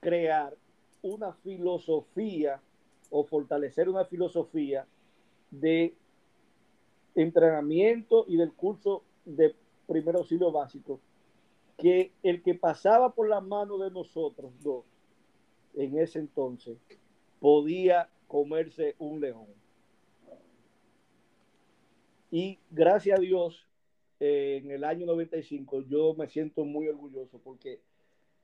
crear una filosofía o fortalecer una filosofía de entrenamiento y del curso de primer auxilio básico que el que pasaba por la mano de nosotros dos en ese entonces podía comerse un león. Y gracias a Dios, eh, en el año 95 yo me siento muy orgulloso porque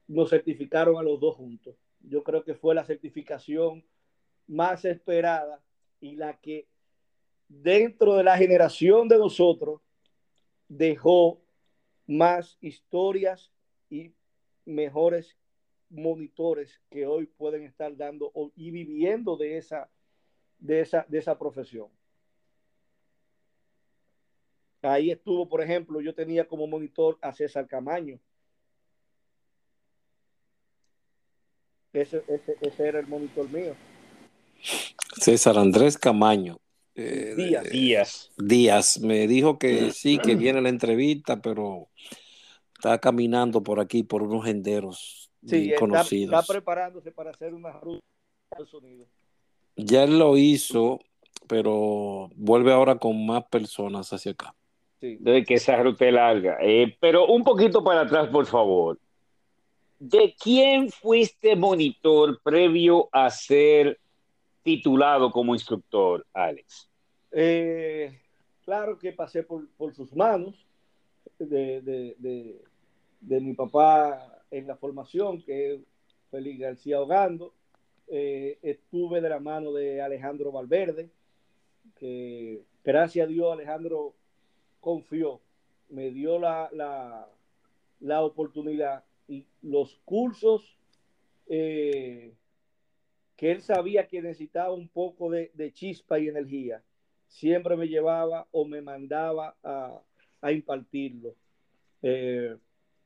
nos certificaron a los dos juntos. Yo creo que fue la certificación más esperada y la que dentro de la generación de nosotros dejó más historias y mejores monitores que hoy pueden estar dando y viviendo de esa, de esa, de esa profesión. Ahí estuvo, por ejemplo, yo tenía como monitor a César Camaño. Ese, ese, ese era el monitor mío. César Andrés Camaño. eh, Díaz. Díaz. Díaz. Me dijo que sí, que viene la entrevista, pero está caminando por aquí, por unos senderos Sí, está, conocidos. está preparándose para hacer una ruta de sonido. Ya él lo hizo, pero vuelve ahora con más personas hacia acá. Sí. de que esa ruta es larga. Eh, pero un poquito para atrás, por favor. ¿De quién fuiste monitor previo a ser titulado como instructor, Alex? Eh, claro que pasé por, por sus manos de, de, de, de, mi papá en la formación, que es García Hogando. Eh, estuve de la mano de Alejandro Valverde, que gracias a Dios Alejandro confió, me dio la, la, la oportunidad y los cursos eh, que él sabía que necesitaba un poco de, de, chispa y energía, siempre me llevaba o me mandaba a, a impartirlo. Eh,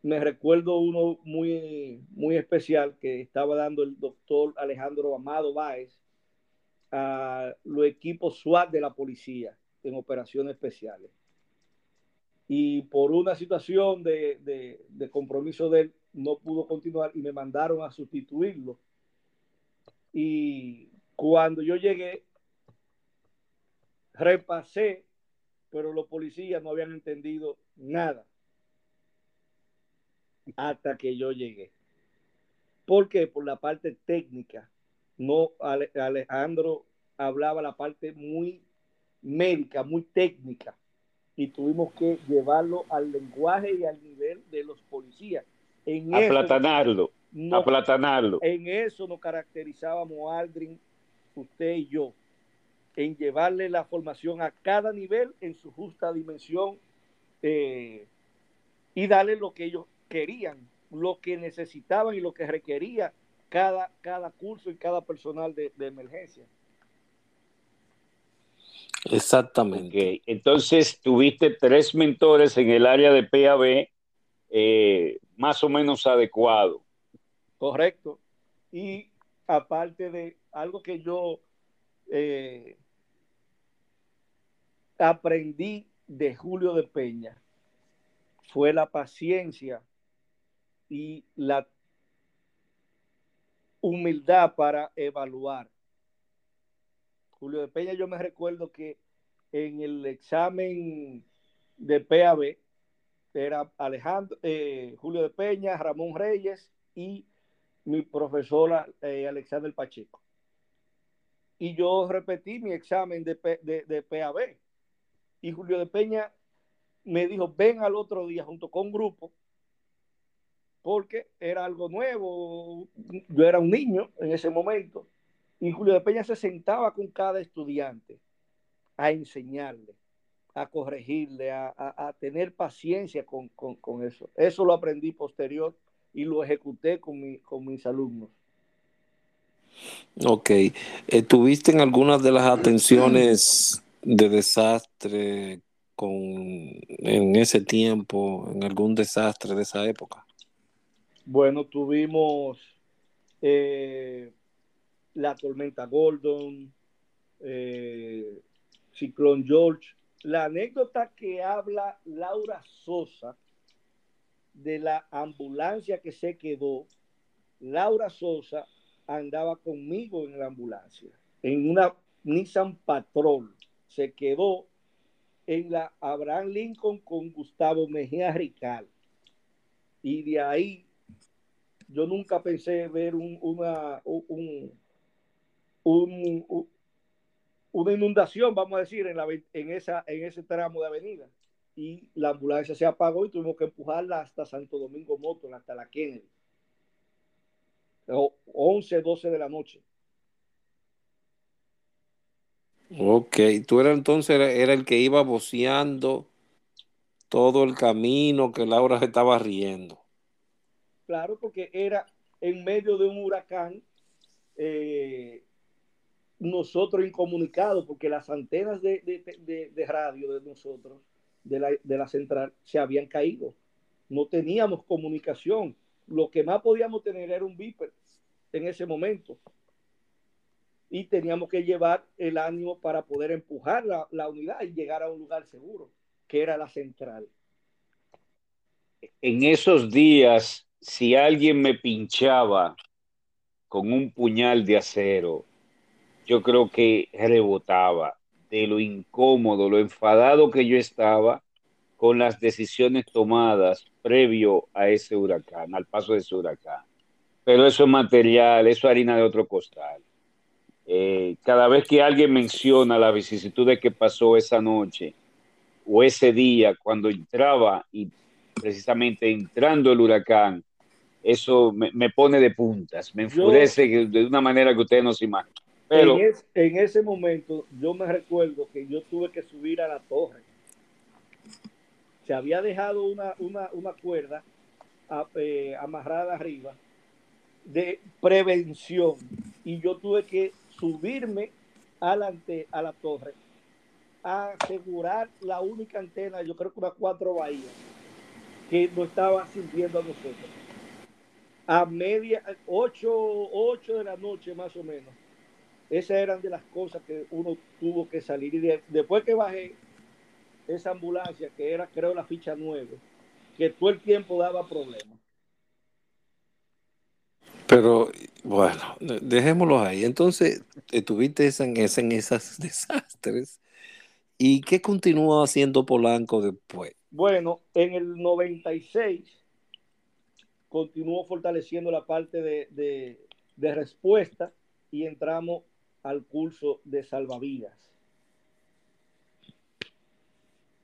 me recuerdo uno muy, muy especial que estaba dando el doctor Alejandro Amado Báez a los equipos SWAT de la policía en operaciones especiales y por una situación de, de, de, compromiso de él no pudo continuar y me mandaron a sustituirlo. Y cuando yo llegué, repasé, pero los policías no habían entendido nada hasta que yo llegué. ¿Por qué? Por la parte técnica. No, Alejandro hablaba la parte muy médica, muy técnica y tuvimos que llevarlo al lenguaje y al nivel de los policías. En aplatanarlo, eso, no, aplatanarlo. En eso nos caracterizábamos Aldrin, usted y yo, en llevarle la formación a cada nivel en su justa dimensión eh, y darle lo que ellos querían, lo que necesitaban y lo que requería cada, cada curso y cada personal de, de emergencia. Exactamente. Okay. Entonces, tuviste tres mentores en el área de PAB eh, más o menos adecuado. Correcto. Y aparte de algo que yo eh, aprendí de Julio de Peña, fue la paciencia y la humildad para evaluar. Julio de Peña, yo me recuerdo que en el examen de PAB era Alejandro, eh, Julio de Peña, Ramón Reyes y mi profesora eh, Alexander Pacheco. Y yo repetí mi examen de, de, de PAB. Y Julio de Peña me dijo, ven al otro día junto con un grupo, porque era algo nuevo. Yo era un niño en ese momento y Julio de Peña se sentaba con cada estudiante a enseñarle, a corregirle, a, a, a tener paciencia con, con, con, eso. Eso lo aprendí posterior y lo ejecuté con, mi, con mis alumnos. Ok. ¿Estuviste en algunas de las atenciones de desastre con, en ese tiempo, en algún desastre de esa época? Bueno, tuvimos eh, la tormenta Gordon, eh, Ciclón George. La anécdota que habla Laura Sosa de la ambulancia que se quedó, Laura Sosa andaba conmigo en la ambulancia, en una Nissan Patrol. Se quedó en la Abraham Lincoln con Gustavo Mejía Rical. Y de ahí yo nunca pensé ver un, una, un, un, una inundación, vamos a decir, en, la, en, esa, en ese tramo de avenida. Y la ambulancia se apagó y tuvimos que empujarla hasta Santo Domingo Moto, hasta la Kennedy. 11, 12 de la noche. Ok, tú eras entonces era, era, el que iba voceando todo el camino que Laura se estaba riendo. Claro, porque era en medio de un huracán, eh, nosotros incomunicados, porque las antenas de, de, de, de radio de nosotros, de la, de la, central, se habían caído. No teníamos comunicación. Lo que más podíamos tener era un viper en ese momento. y teníamos que llevar el ánimo para poder empujar la unidad y llegar a un lugar seguro, que era la central. En esos días, si alguien me pinchaba con un puñal de acero, yo creo que rebotaba de lo incómodo, lo enfadado que yo estaba con las decisiones tomadas previo a ese huracán, al paso de ese huracán. Pero eso es material, eso es harina de otro costal. Eh, cada vez que alguien menciona la vicisitud que pasó esa noche o ese día cuando entraba y precisamente entrando el huracán, eso me, me pone de puntas, me enfurece yo, de una manera que ustedes no se imaginan. Pero, en, es, en, ese momento yo me recuerdo que yo tuve que subir a la torre. Se había dejado una, una, una cuerda a, eh, amarrada arriba de prevención y yo tuve que subirme adelante a la torre a asegurar la única antena, yo creo que unas cuatro bahías, que no estaba sirviendo a nosotros. A media, ocho, ocho de la noche más o menos. Esas eran de las cosas que uno tuvo que salir. Y de, después que bajé esa ambulancia, que era creo la ficha 9, que todo el tiempo daba problemas. Pero bueno, dejémoslo ahí. Entonces, estuviste en, en esos *laughs* desastres. ¿Y qué continuó haciendo Polanco después? Bueno, en el 96 continuó fortaleciendo la parte de, de, de respuesta y entramos al curso de salvavidas.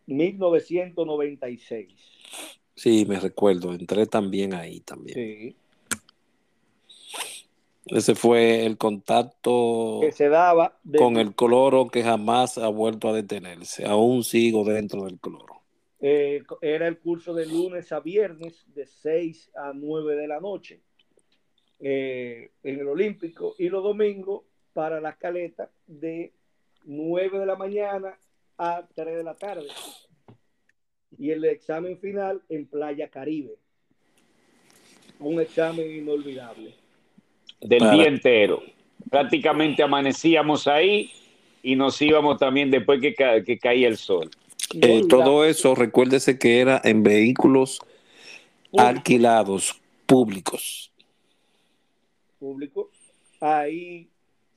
1996. Sí, me recuerdo, entré también ahí también. Sí. Ese fue el contacto que se daba de... con el cloro que jamás ha vuelto a detenerse. Aún sigo dentro del cloro. Eh, era el curso de lunes a viernes de 6 a 9 de la noche eh, en el Olímpico y los domingos para la caleta de 9 de la mañana a 3 de la tarde. Y el examen final en Playa Caribe. Un examen inolvidable del Para. día entero. Prácticamente amanecíamos ahí y nos íbamos también después que, ca que caía el sol. Eh, todo eso, recuérdese que era en vehículos alquilados, públicos. Públicos. Ahí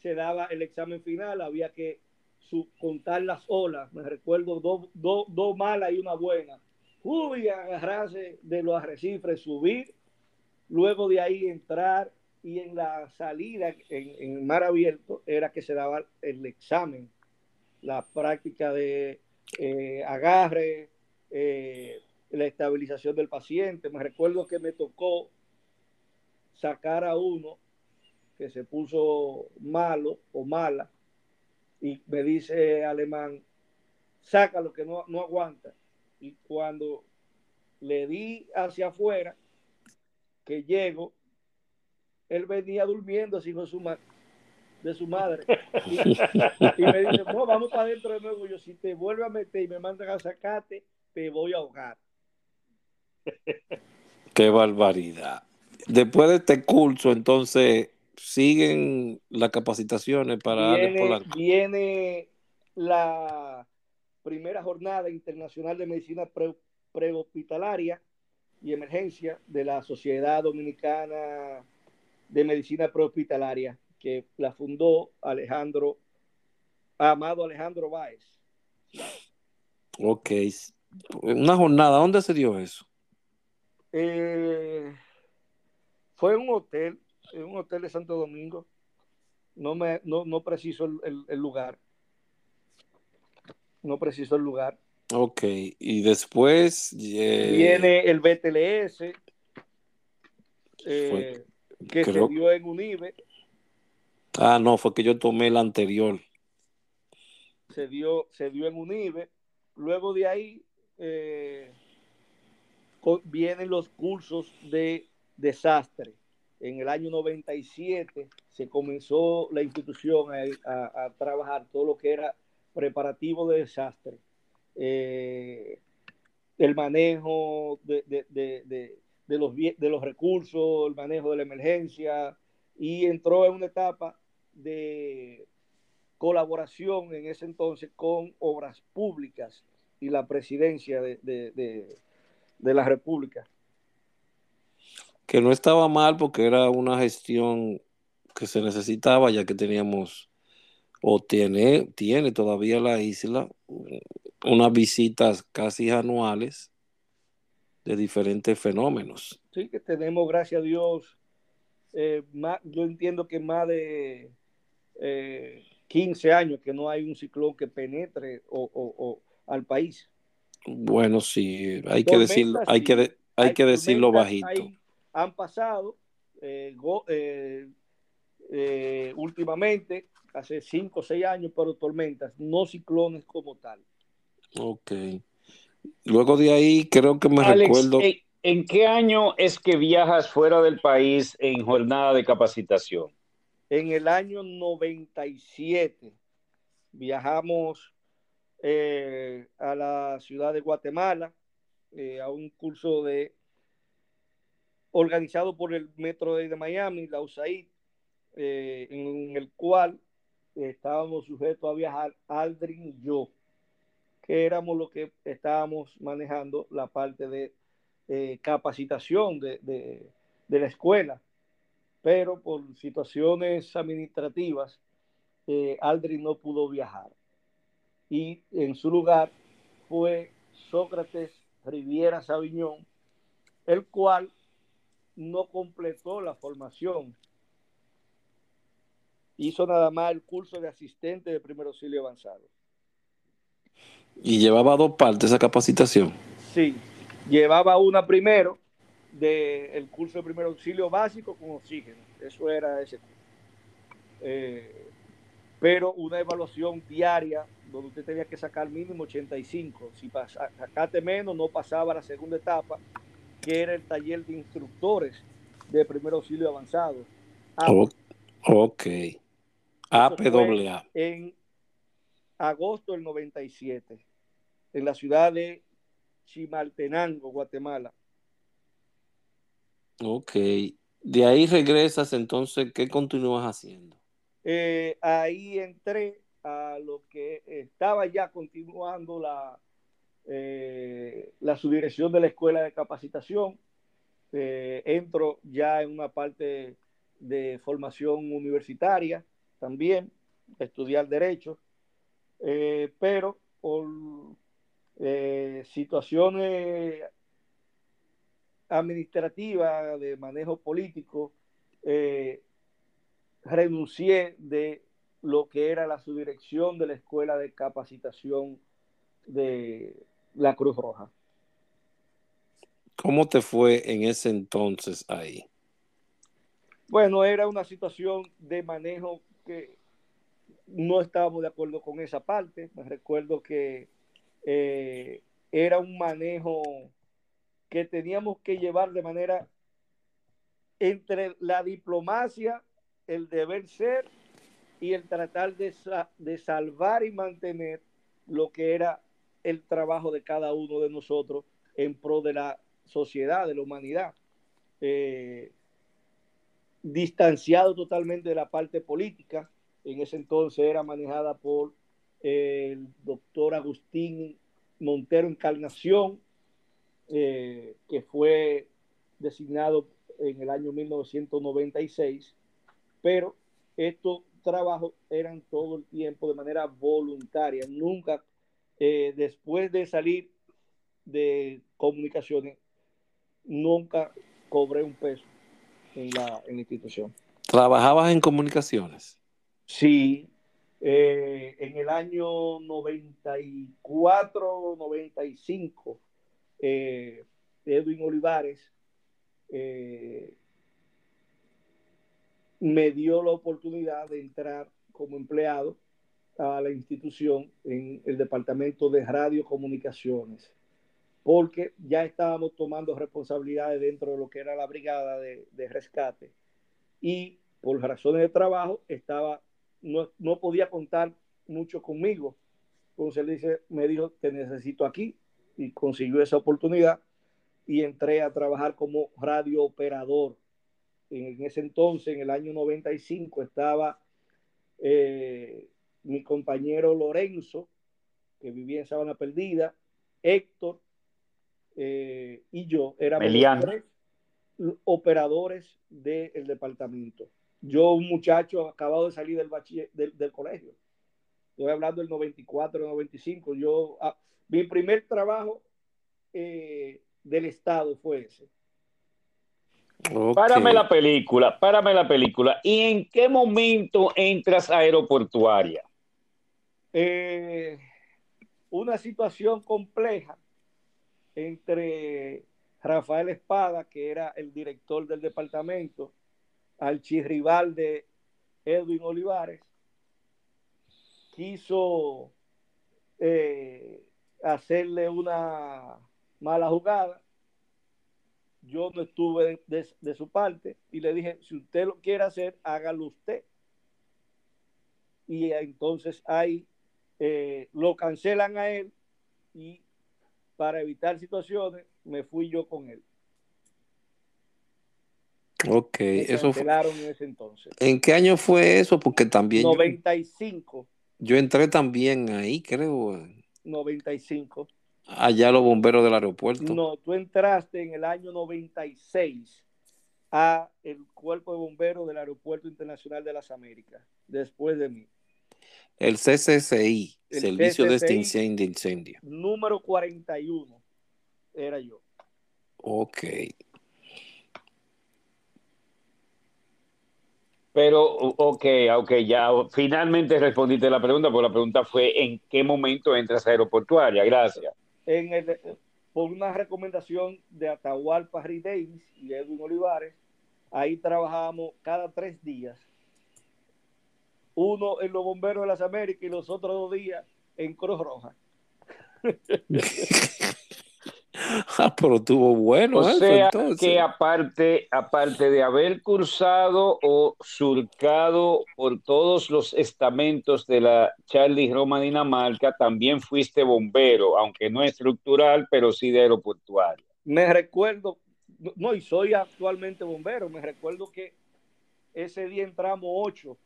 se daba el examen final, había que su, contar las olas. Me recuerdo dos do, do malas y una buena. Uy, agarrarse de los arrecifes, subir, luego de ahí entrar y en la salida en, en, mar abierto era que se daba el examen, la práctica de eh, agarre, eh, la estabilización del paciente. Me recuerdo que me tocó sacar a uno que se puso malo o mala y me dice alemán, saca lo que no, no aguanta. Y cuando le di hacia afuera, que llego, él venía durmiendo así con su madre de su madre. *laughs* Y, y, me dice, no, vamos para adentro de nuevo. Yo, si te vuelve a meter y me mandan a sacarte, te voy a ahogar. Qué barbaridad. Después de este curso, entonces, siguen las capacitaciones para viene, viene la primera jornada internacional de medicina pre, prehospitalaria y emergencia de la Sociedad Dominicana de Medicina Prehospitalaria, que la fundó Alejandro, Amado Alejandro Báez. Ok. Una jornada, ¿dónde se dio eso? Eh, fue en un hotel, en un hotel de Santo Domingo. No, me, no, no preciso el, el, el lugar. No preciso el lugar. Ok, y después eh... viene el BTLS, eh, que Creo... se dio en UNIBE. Ah, no, fue que yo tomé el anterior. Se dio, se dio en UNIBE. Luego de ahí eh, vienen los cursos de desastre. En el año 97 se comenzó la institución a, trabajar todo lo que era preparativo de desastre. Eh, el manejo de, de, de, de, los, de los recursos, el manejo de la emergencia, y entró en una etapa de colaboración en ese entonces con obras públicas y la presidencia de, de, de la República. Que no estaba mal porque era una gestión que se necesitaba ya que teníamos o tiene, tiene todavía la isla unas visitas casi anuales de diferentes fenómenos. Sí, que tenemos, gracias a Dios, eh, yo entiendo que más de eh, 15 años que no hay un ciclón que penetre o, o, al país. Bueno, sí, hay que decirlo, hay que, hay, que decirlo bajito. han pasado eh, eh, eh, últimamente, hace 5 o 6 años, pero tormentas, no ciclones como tal. Ok. Luego de ahí, creo que me recuerdo. ¿En qué año es que viajas fuera del país en jornada de capacitación? En el año 97 viajamos eh, a la ciudad de Guatemala eh, a un curso de organizado por el Metro de Miami, la USAID, eh, en el cual estábamos sujetos a viajar Aldrin y yo, que éramos los que estábamos manejando la parte de capacitación de, de, de la escuela pero por situaciones administrativas, eh, Aldrin no pudo viajar. Y en su lugar fue Sócrates Riviera Sabiñón, el cual no completó la formación. Hizo nada más el curso de asistente de primer auxilio avanzado. ¿Y llevaba dos partes esa capacitación? Sí, llevaba una primero del curso de primer auxilio básico con oxígeno. Eso era ese curso. Eh, pero una evaluación diaria donde usted tenía que sacar mínimo 85. Si sacaste menos, no pasaba a la segunda etapa, que era el taller de instructores de primer auxilio avanzado. ok. APAA. En agosto del 97, en la ciudad de Chimaltenango, Guatemala. Ok. De ahí regresas, entonces, ¿qué continúas haciendo? Eh, ahí entré a lo que estaba ya continuando la, eh, la subdirección de la escuela de capacitación. Eh, entro ya en una parte de formación universitaria también, estudiar derecho, pero por situaciones administrativa, de manejo político, eh, renuncié de lo que era la subdirección de la Escuela de Capacitación de la Cruz Roja. ¿Cómo te fue en ese entonces ahí? Bueno, era una situación de manejo que no estábamos de acuerdo con esa parte. Me recuerdo que eh, era un manejo que teníamos que llevar de manera entre la diplomacia, el deber ser y el tratar de, de salvar y mantener lo que era el trabajo de cada uno de nosotros en pro de la sociedad, de la humanidad. Eh, distanciado totalmente de la parte política, en ese entonces era manejada por el doctor Agustín Montero Encarnación, eh, que fue designado en el año 1996, pero estos trabajos eran todo el tiempo de manera voluntaria, nunca eh, después de salir de comunicaciones, nunca cobré un peso en la, institución. ¿Trabajabas en comunicaciones? Sí, eh, en el año 94, 95 eh, Edwin Olivares eh, me dio la oportunidad de entrar como empleado a la institución en el departamento de radiocomunicaciones, porque ya estábamos tomando responsabilidades dentro de lo que era la brigada de, rescate y por razones de trabajo estaba no, no podía contar mucho conmigo. Entonces él dice, me dijo, te necesito aquí y consiguió esa oportunidad y entré a trabajar como radio operador. En ese entonces, en el año 95, estaba eh, mi compañero Lorenzo, que vivía en Sabana Perdida, Héctor eh, y yo éramos tres operadores del departamento. Yo, un muchacho acabado de salir del, del, del colegio. Estoy hablando del 94, 95. Yo, ah, mi primer trabajo eh, del Estado fue ese. Párame la película, párame la película. ¿Y en qué momento entras a aeroportuaria? Eh, una situación compleja entre Rafael Espada, que era el director del departamento, al chirrival de Edwin Olivares, quiso eh, hacerle una mala jugada. Yo no estuve de, su parte y le dije, si usted lo quiere hacer, hágalo usted. Y entonces ahí eh, lo cancelan a él y para evitar situaciones me fui yo con él. Ok, eso fue. En, ese entonces. ¿En qué año fue eso? Porque también. 95. Yo, entré también ahí, creo. 95. Allá los bomberos del aeropuerto. No, tú entraste en el año 96 a el cuerpo de bomberos del Aeropuerto Internacional de las Américas, después de mí. El CCCI, Servicio de Extinción de Incendios. Número 41 era yo. Ok. Pero, ok, ok, ya finalmente respondiste la pregunta, porque la pregunta fue ¿en qué momento entras a aeroportuaria? Gracias. En el, por una recomendación de Atahualpa Harry Davis y Edwin Olivares, ahí trabajábamos cada tres días. Uno en los bomberos de las Américas y los otros dos días en Cruz Roja. *laughs* *laughs* Ah, pero tuvo bueno. O sea que aparte, aparte de haber cursado o surcado por todos los estamentos de la Charlie Roma Dinamarca, también fuiste bombero, aunque no estructural, pero sí de aeroportuario. Me recuerdo, no, y soy actualmente bombero, me recuerdo que ese día entramos ocho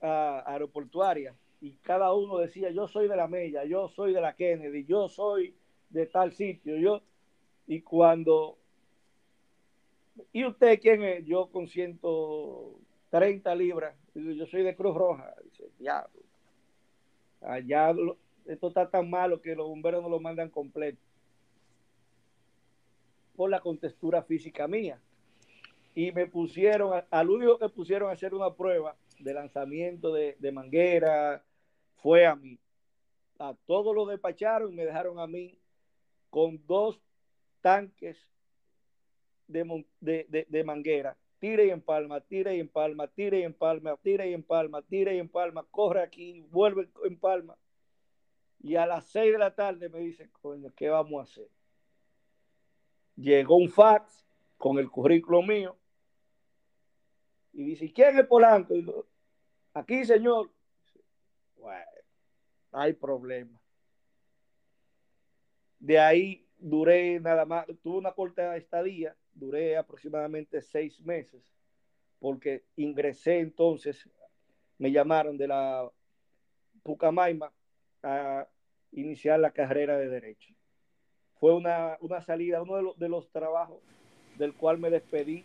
a aeroportuaria y cada uno decía, yo soy de la Mella, yo soy de la Kennedy, yo soy de tal sitio, yo y cuando... ¿Y usted quién es? Yo con 130 libras. Yo soy de Cruz Roja. Dice, ya. Allá esto está tan malo que los bomberos no lo mandan completo. Por la contextura física mía. Y me pusieron, al único que pusieron a hacer una prueba de lanzamiento de, de manguera fue a mí. A todos lo despacharon y me dejaron a mí con dos tanques de, manguera. Tire y empalma, tire y empalma, tire y empalma, tire y empalma, tire y empalma, corre aquí, vuelve en palma. Y a las seis de la tarde me dice, coño, ¿qué vamos a hacer? Llegó un fax con el currículo mío y dice, ¿quién es Polanco? Aquí, señor. Bueno, hay problema. De ahí duré nada más, tuve una corta estadía, duré aproximadamente seis meses, porque ingresé entonces, me llamaron de la Pucamaima a iniciar la carrera de Derecho. Fue una, salida, uno de los, de los trabajos del cual me despedí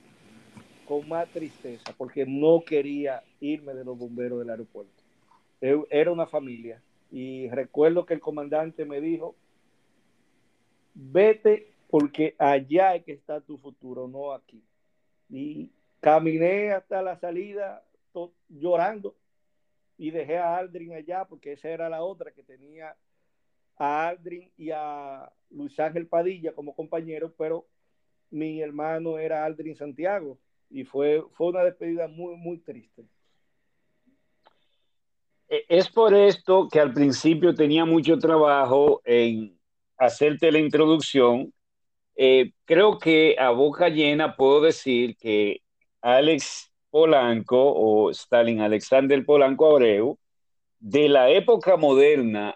con más tristeza, porque no quería irme de los bomberos del aeropuerto. Era una familia. Y recuerdo que el comandante me dijo, vete porque allá es que está tu futuro, no aquí. Y caminé hasta la salida llorando y dejé a Aldrin allá porque esa era la otra que tenía a Aldrin y a Luis Ángel Padilla como compañeros, pero mi hermano era Aldrin Santiago y fue, fue una despedida muy, muy triste. E, es por esto que al principio tenía mucho trabajo en hacerte la introducción, eh, creo que a boca llena puedo decir que Alex Polanco o Stalin Alexander Polanco Abreu, de la época moderna,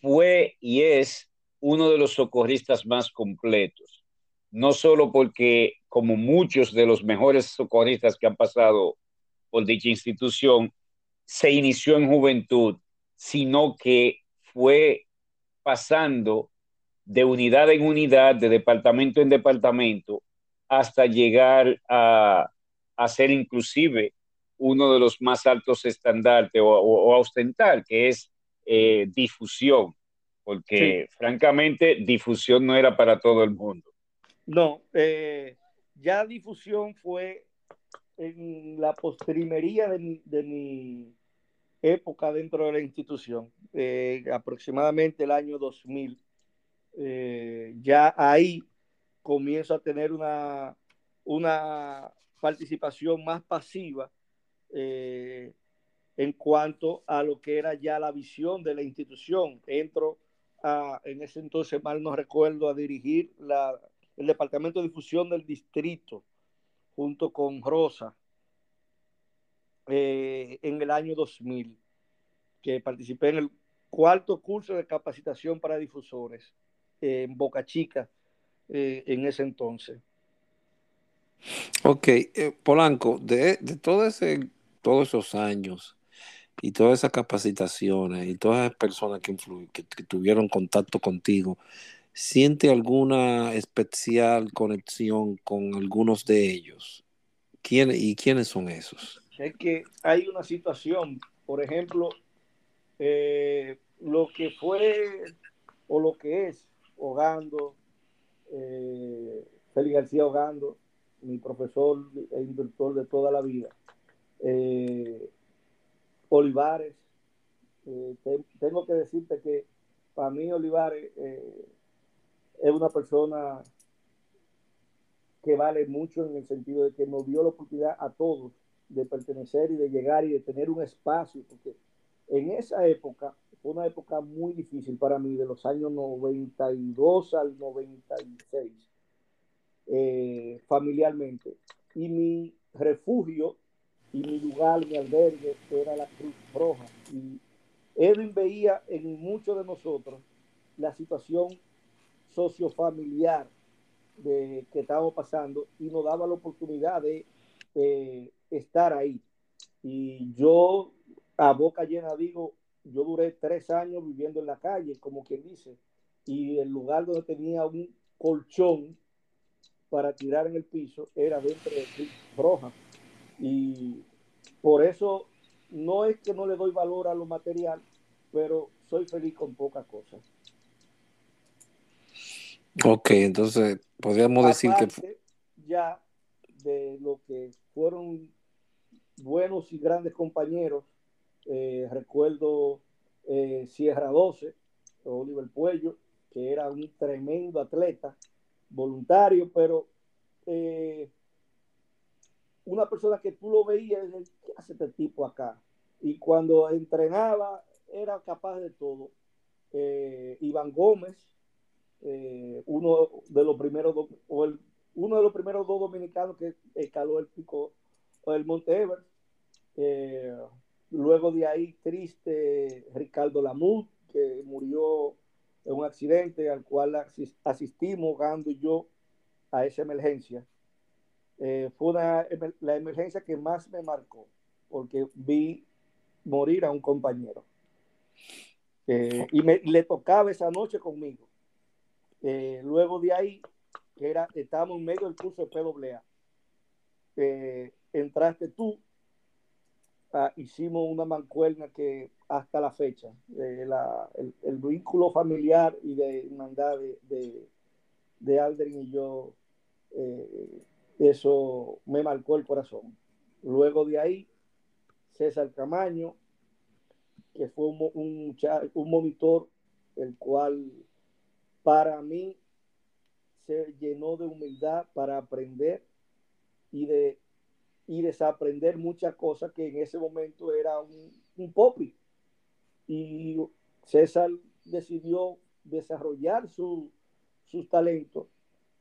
fue y es uno de los socorristas más completos. No solo porque, como muchos de los mejores socorristas que han pasado por dicha institución, se inició en juventud, sino que fue pasando de unidad en unidad, de departamento en departamento, hasta llegar a, a ser inclusive uno de los más altos estandartes o, o, ostentar, que es eh, difusión, porque sí. francamente difusión no era para todo el mundo. No, eh, ya difusión fue en la postrimería de mi, de mi época dentro de la institución, eh, aproximadamente el año 2000. Eh, ya ahí comienzo a tener una, una participación más pasiva eh, en cuanto a lo que era ya la visión de la institución. Entro a, en ese entonces, mal no recuerdo, a dirigir la, el Departamento de Difusión del Distrito junto con Rosa eh, en el año 2000, que participé en el cuarto curso de capacitación para difusores en Boca Chica eh, en ese entonces. Ok, eh, Polanco, de, todos esos años y todas esas capacitaciones y todas las personas que, que, que tuvieron contacto contigo, ¿siente alguna especial conexión con algunos de ellos? ¿Quién, ¿Y quiénes son esos? Es que hay una situación, por ejemplo, eh, lo que fue o lo que es Hogando, eh, Félix García Hogando, mi profesor e instructor de toda la vida. Eh, Olivares, eh, te, tengo que decirte que para mí Olivares eh, es una persona que vale mucho en el sentido de que nos dio la oportunidad a todos de pertenecer y de llegar y de tener un espacio, porque en esa época fue una época muy difícil para mí, de los años 92 al 96, eh, familiarmente. Y mi refugio y mi lugar, mi albergue, era la Cruz Roja. Y Edwin veía en muchos de nosotros la situación sociofamiliar de, que estábamos pasando y nos daba la oportunidad de eh, estar ahí. Y yo, a boca llena, digo, yo duré tres años viviendo en la calle, como quien dice, y el lugar donde tenía un colchón para tirar en el piso era dentro de Roja. Y por eso no es que no le doy valor a lo material, pero soy feliz con pocas cosas. Ok, entonces podríamos decir que... Ya de lo que fueron buenos y grandes compañeros, eh, recuerdo eh, Sierra 12, Oliver Puello, que era un tremendo atleta, voluntario, pero eh, una persona que tú lo veías, ¿qué hace este tipo acá? Y cuando entrenaba, era capaz de todo. Iván Gómez, uno de los primeros, o el, uno de los primeros dos dominicanos que escaló el pico, el Monte Everest. Eh, luego de ahí, triste, Ricardo Lamut, que murió en un accidente al cual asistimos, Gando y yo, a esa emergencia. Eh, fue la emergencia que más me marcó, porque vi morir a un compañero. Eh, y me, le tocaba esa noche conmigo. Eh, luego de ahí, era, estábamos en medio del curso de PWA. Entraste tú, ah, hicimos una mancuerna que hasta la fecha, eh, el, vínculo familiar y de hermandad de, de, Aldrin y yo eh, eso me marcó el corazón. Luego de ahí, César Camaño, que fue un, un monitor, el cual para mí se llenó de humildad para aprender y de y desaprender muchas cosas que en ese momento era un, un popi. Y César decidió desarrollar su, sus talentos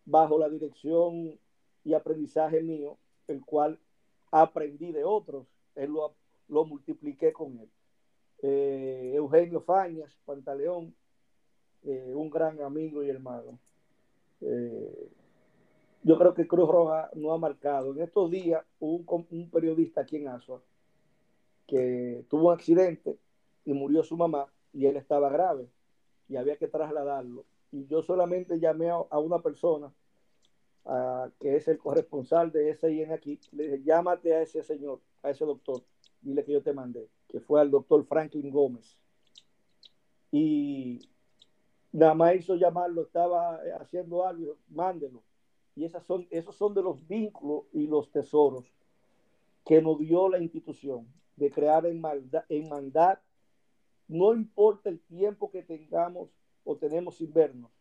bajo la dirección y aprendizaje mío, el cual aprendí de otros, él lo, lo multipliqué con él. Eh, Eugenio Fañas, Pantaleón, eh, un gran amigo y hermano. Eh, yo creo que Cruz Roja no ha marcado. En estos días hubo un, un periodista aquí en Asua que tuvo un accidente y murió su mamá y él estaba grave y había que trasladarlo. Y yo solamente llamé a, una persona que es el corresponsal de ese IN aquí, le dije, llámate a ese señor, a ese doctor, dile que yo te mandé, que fue al doctor Franklin Gómez. Y nada más hizo llamarlo, estaba haciendo algo, mándelo. Y esas son, esos son de los vínculos y los tesoros que nos dio la institución de crear en, maldad, en mandar, no importa el tiempo que tengamos o tenemos sin vernos,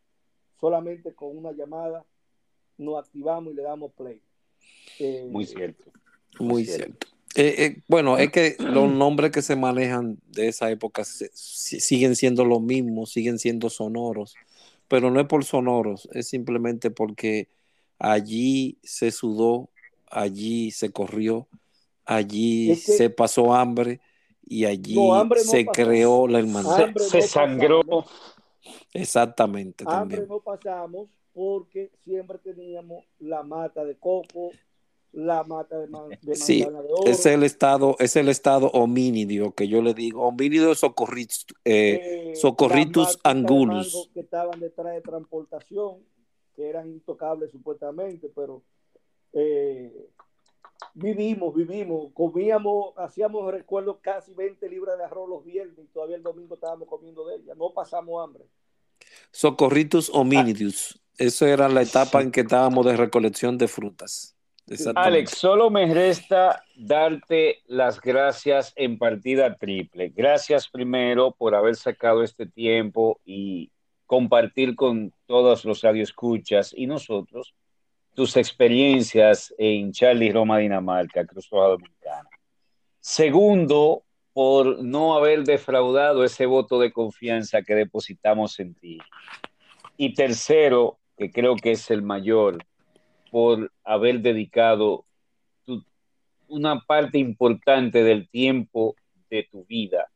solamente con una llamada nos activamos y le damos play. Eh, Muy cierto. Muy cierto. Eh, eh, bueno, es que los nombres que se manejan de esa época siguen siendo los mismos, siguen siendo sonoros, pero no es por sonoros, es simplemente porque allí se sudó, allí se corrió, allí se pasó hambre y allí se creó la hermandad. Se, sangró. Exactamente. Hambre no pasamos porque siempre teníamos la mata de coco, la mata de, man, de sí, de oro. Es el estado, es el estado homínido que yo le digo, homínido socorritus, eh, eh, socorritus angulus. Que estaban detrás de transportación, que eran intocables supuestamente, pero eh, vivimos, vivimos, comíamos, hacíamos, recuerdo, casi 20 libras de arroz los viernes y todavía el domingo estábamos comiendo de ella, no pasamos hambre. Socorritus hominidus, eso era la etapa en que estábamos de recolección de frutas. Alex, solo me resta darte las gracias en partida triple. Gracias primero por haber sacado este tiempo y compartir con todos los radioescuchas y nosotros tus experiencias en Charlie Roma, Dinamarca, Cruz Roja Dominicana. Segundo, por no haber defraudado ese voto de confianza que depositamos en ti. Y tercero, que creo que es el mayor, por haber dedicado una parte importante del tiempo de tu vida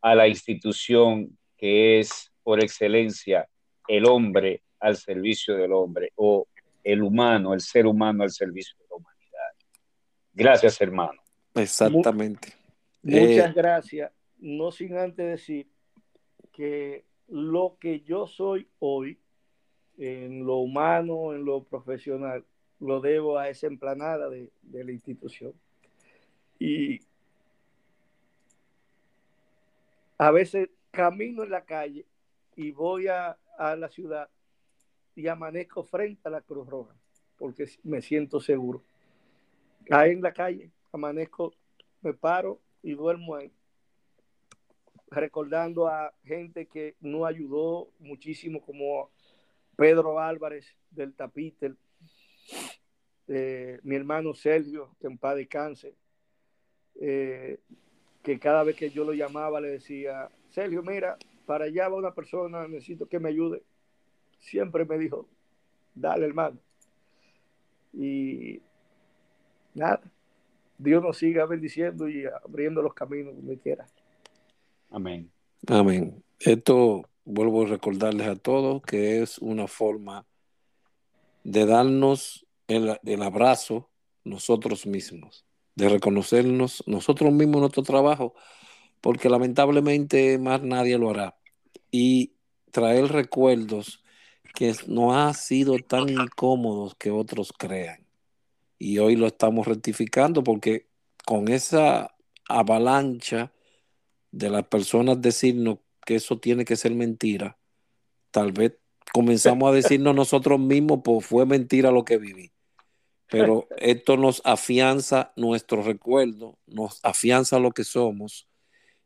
a la institución que es por excelencia el hombre al servicio del hombre o el humano, el ser humano al servicio de la humanidad. Gracias, hermano. Exactamente. Muchas eh, gracias. No sin antes decir que lo que yo soy hoy, en lo humano, en lo profesional, lo debo a esa emplanada de, de la institución. Y a veces camino en la calle y voy a, a la ciudad y amanezco frente a la Cruz Roja, porque me siento seguro. Ahí en la calle, amanezco, me paro y duermo ahí, recordando a gente que no ayudó muchísimo, como Pedro Álvarez del Tapítel, eh, mi hermano Sergio, que en paz descanse, eh, que cada vez que yo lo llamaba le decía, Sergio, mira, para allá va una persona, necesito que me ayude siempre me dijo, dale hermano. Y nada, Dios nos siga bendiciendo y abriendo los caminos donde quiera. Amén. Amén. Esto vuelvo a recordarles a todos que es una forma de darnos el, el abrazo nosotros mismos, de reconocernos nosotros mismos nuestro trabajo, porque lamentablemente más nadie lo hará. Y traer recuerdos que no ha sido tan incómodos que otros crean. Y hoy lo estamos rectificando porque con esa avalancha de las personas decirnos que eso tiene que ser mentira, tal vez comenzamos a decirnos nosotros mismos, pues fue mentira lo que viví. Pero esto nos afianza nuestro recuerdo, nos afianza lo que somos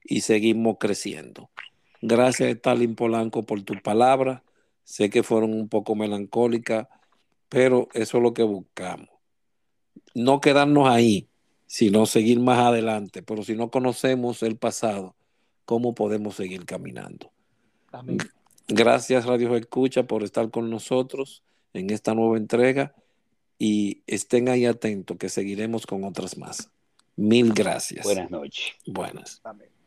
y seguimos creciendo. Gracias, Stalin Polanco, por tu palabra. Sé que fueron un poco melancólicas, pero eso es lo que buscamos. No quedarnos ahí, sino seguir más adelante. Pero si no conocemos el pasado, ¿cómo podemos seguir caminando? Gracias, Radio Escucha, por estar con nosotros en esta nueva entrega y estén ahí atentos que seguiremos con otras más. Mil gracias. Buenas noches. Buenas. Amén.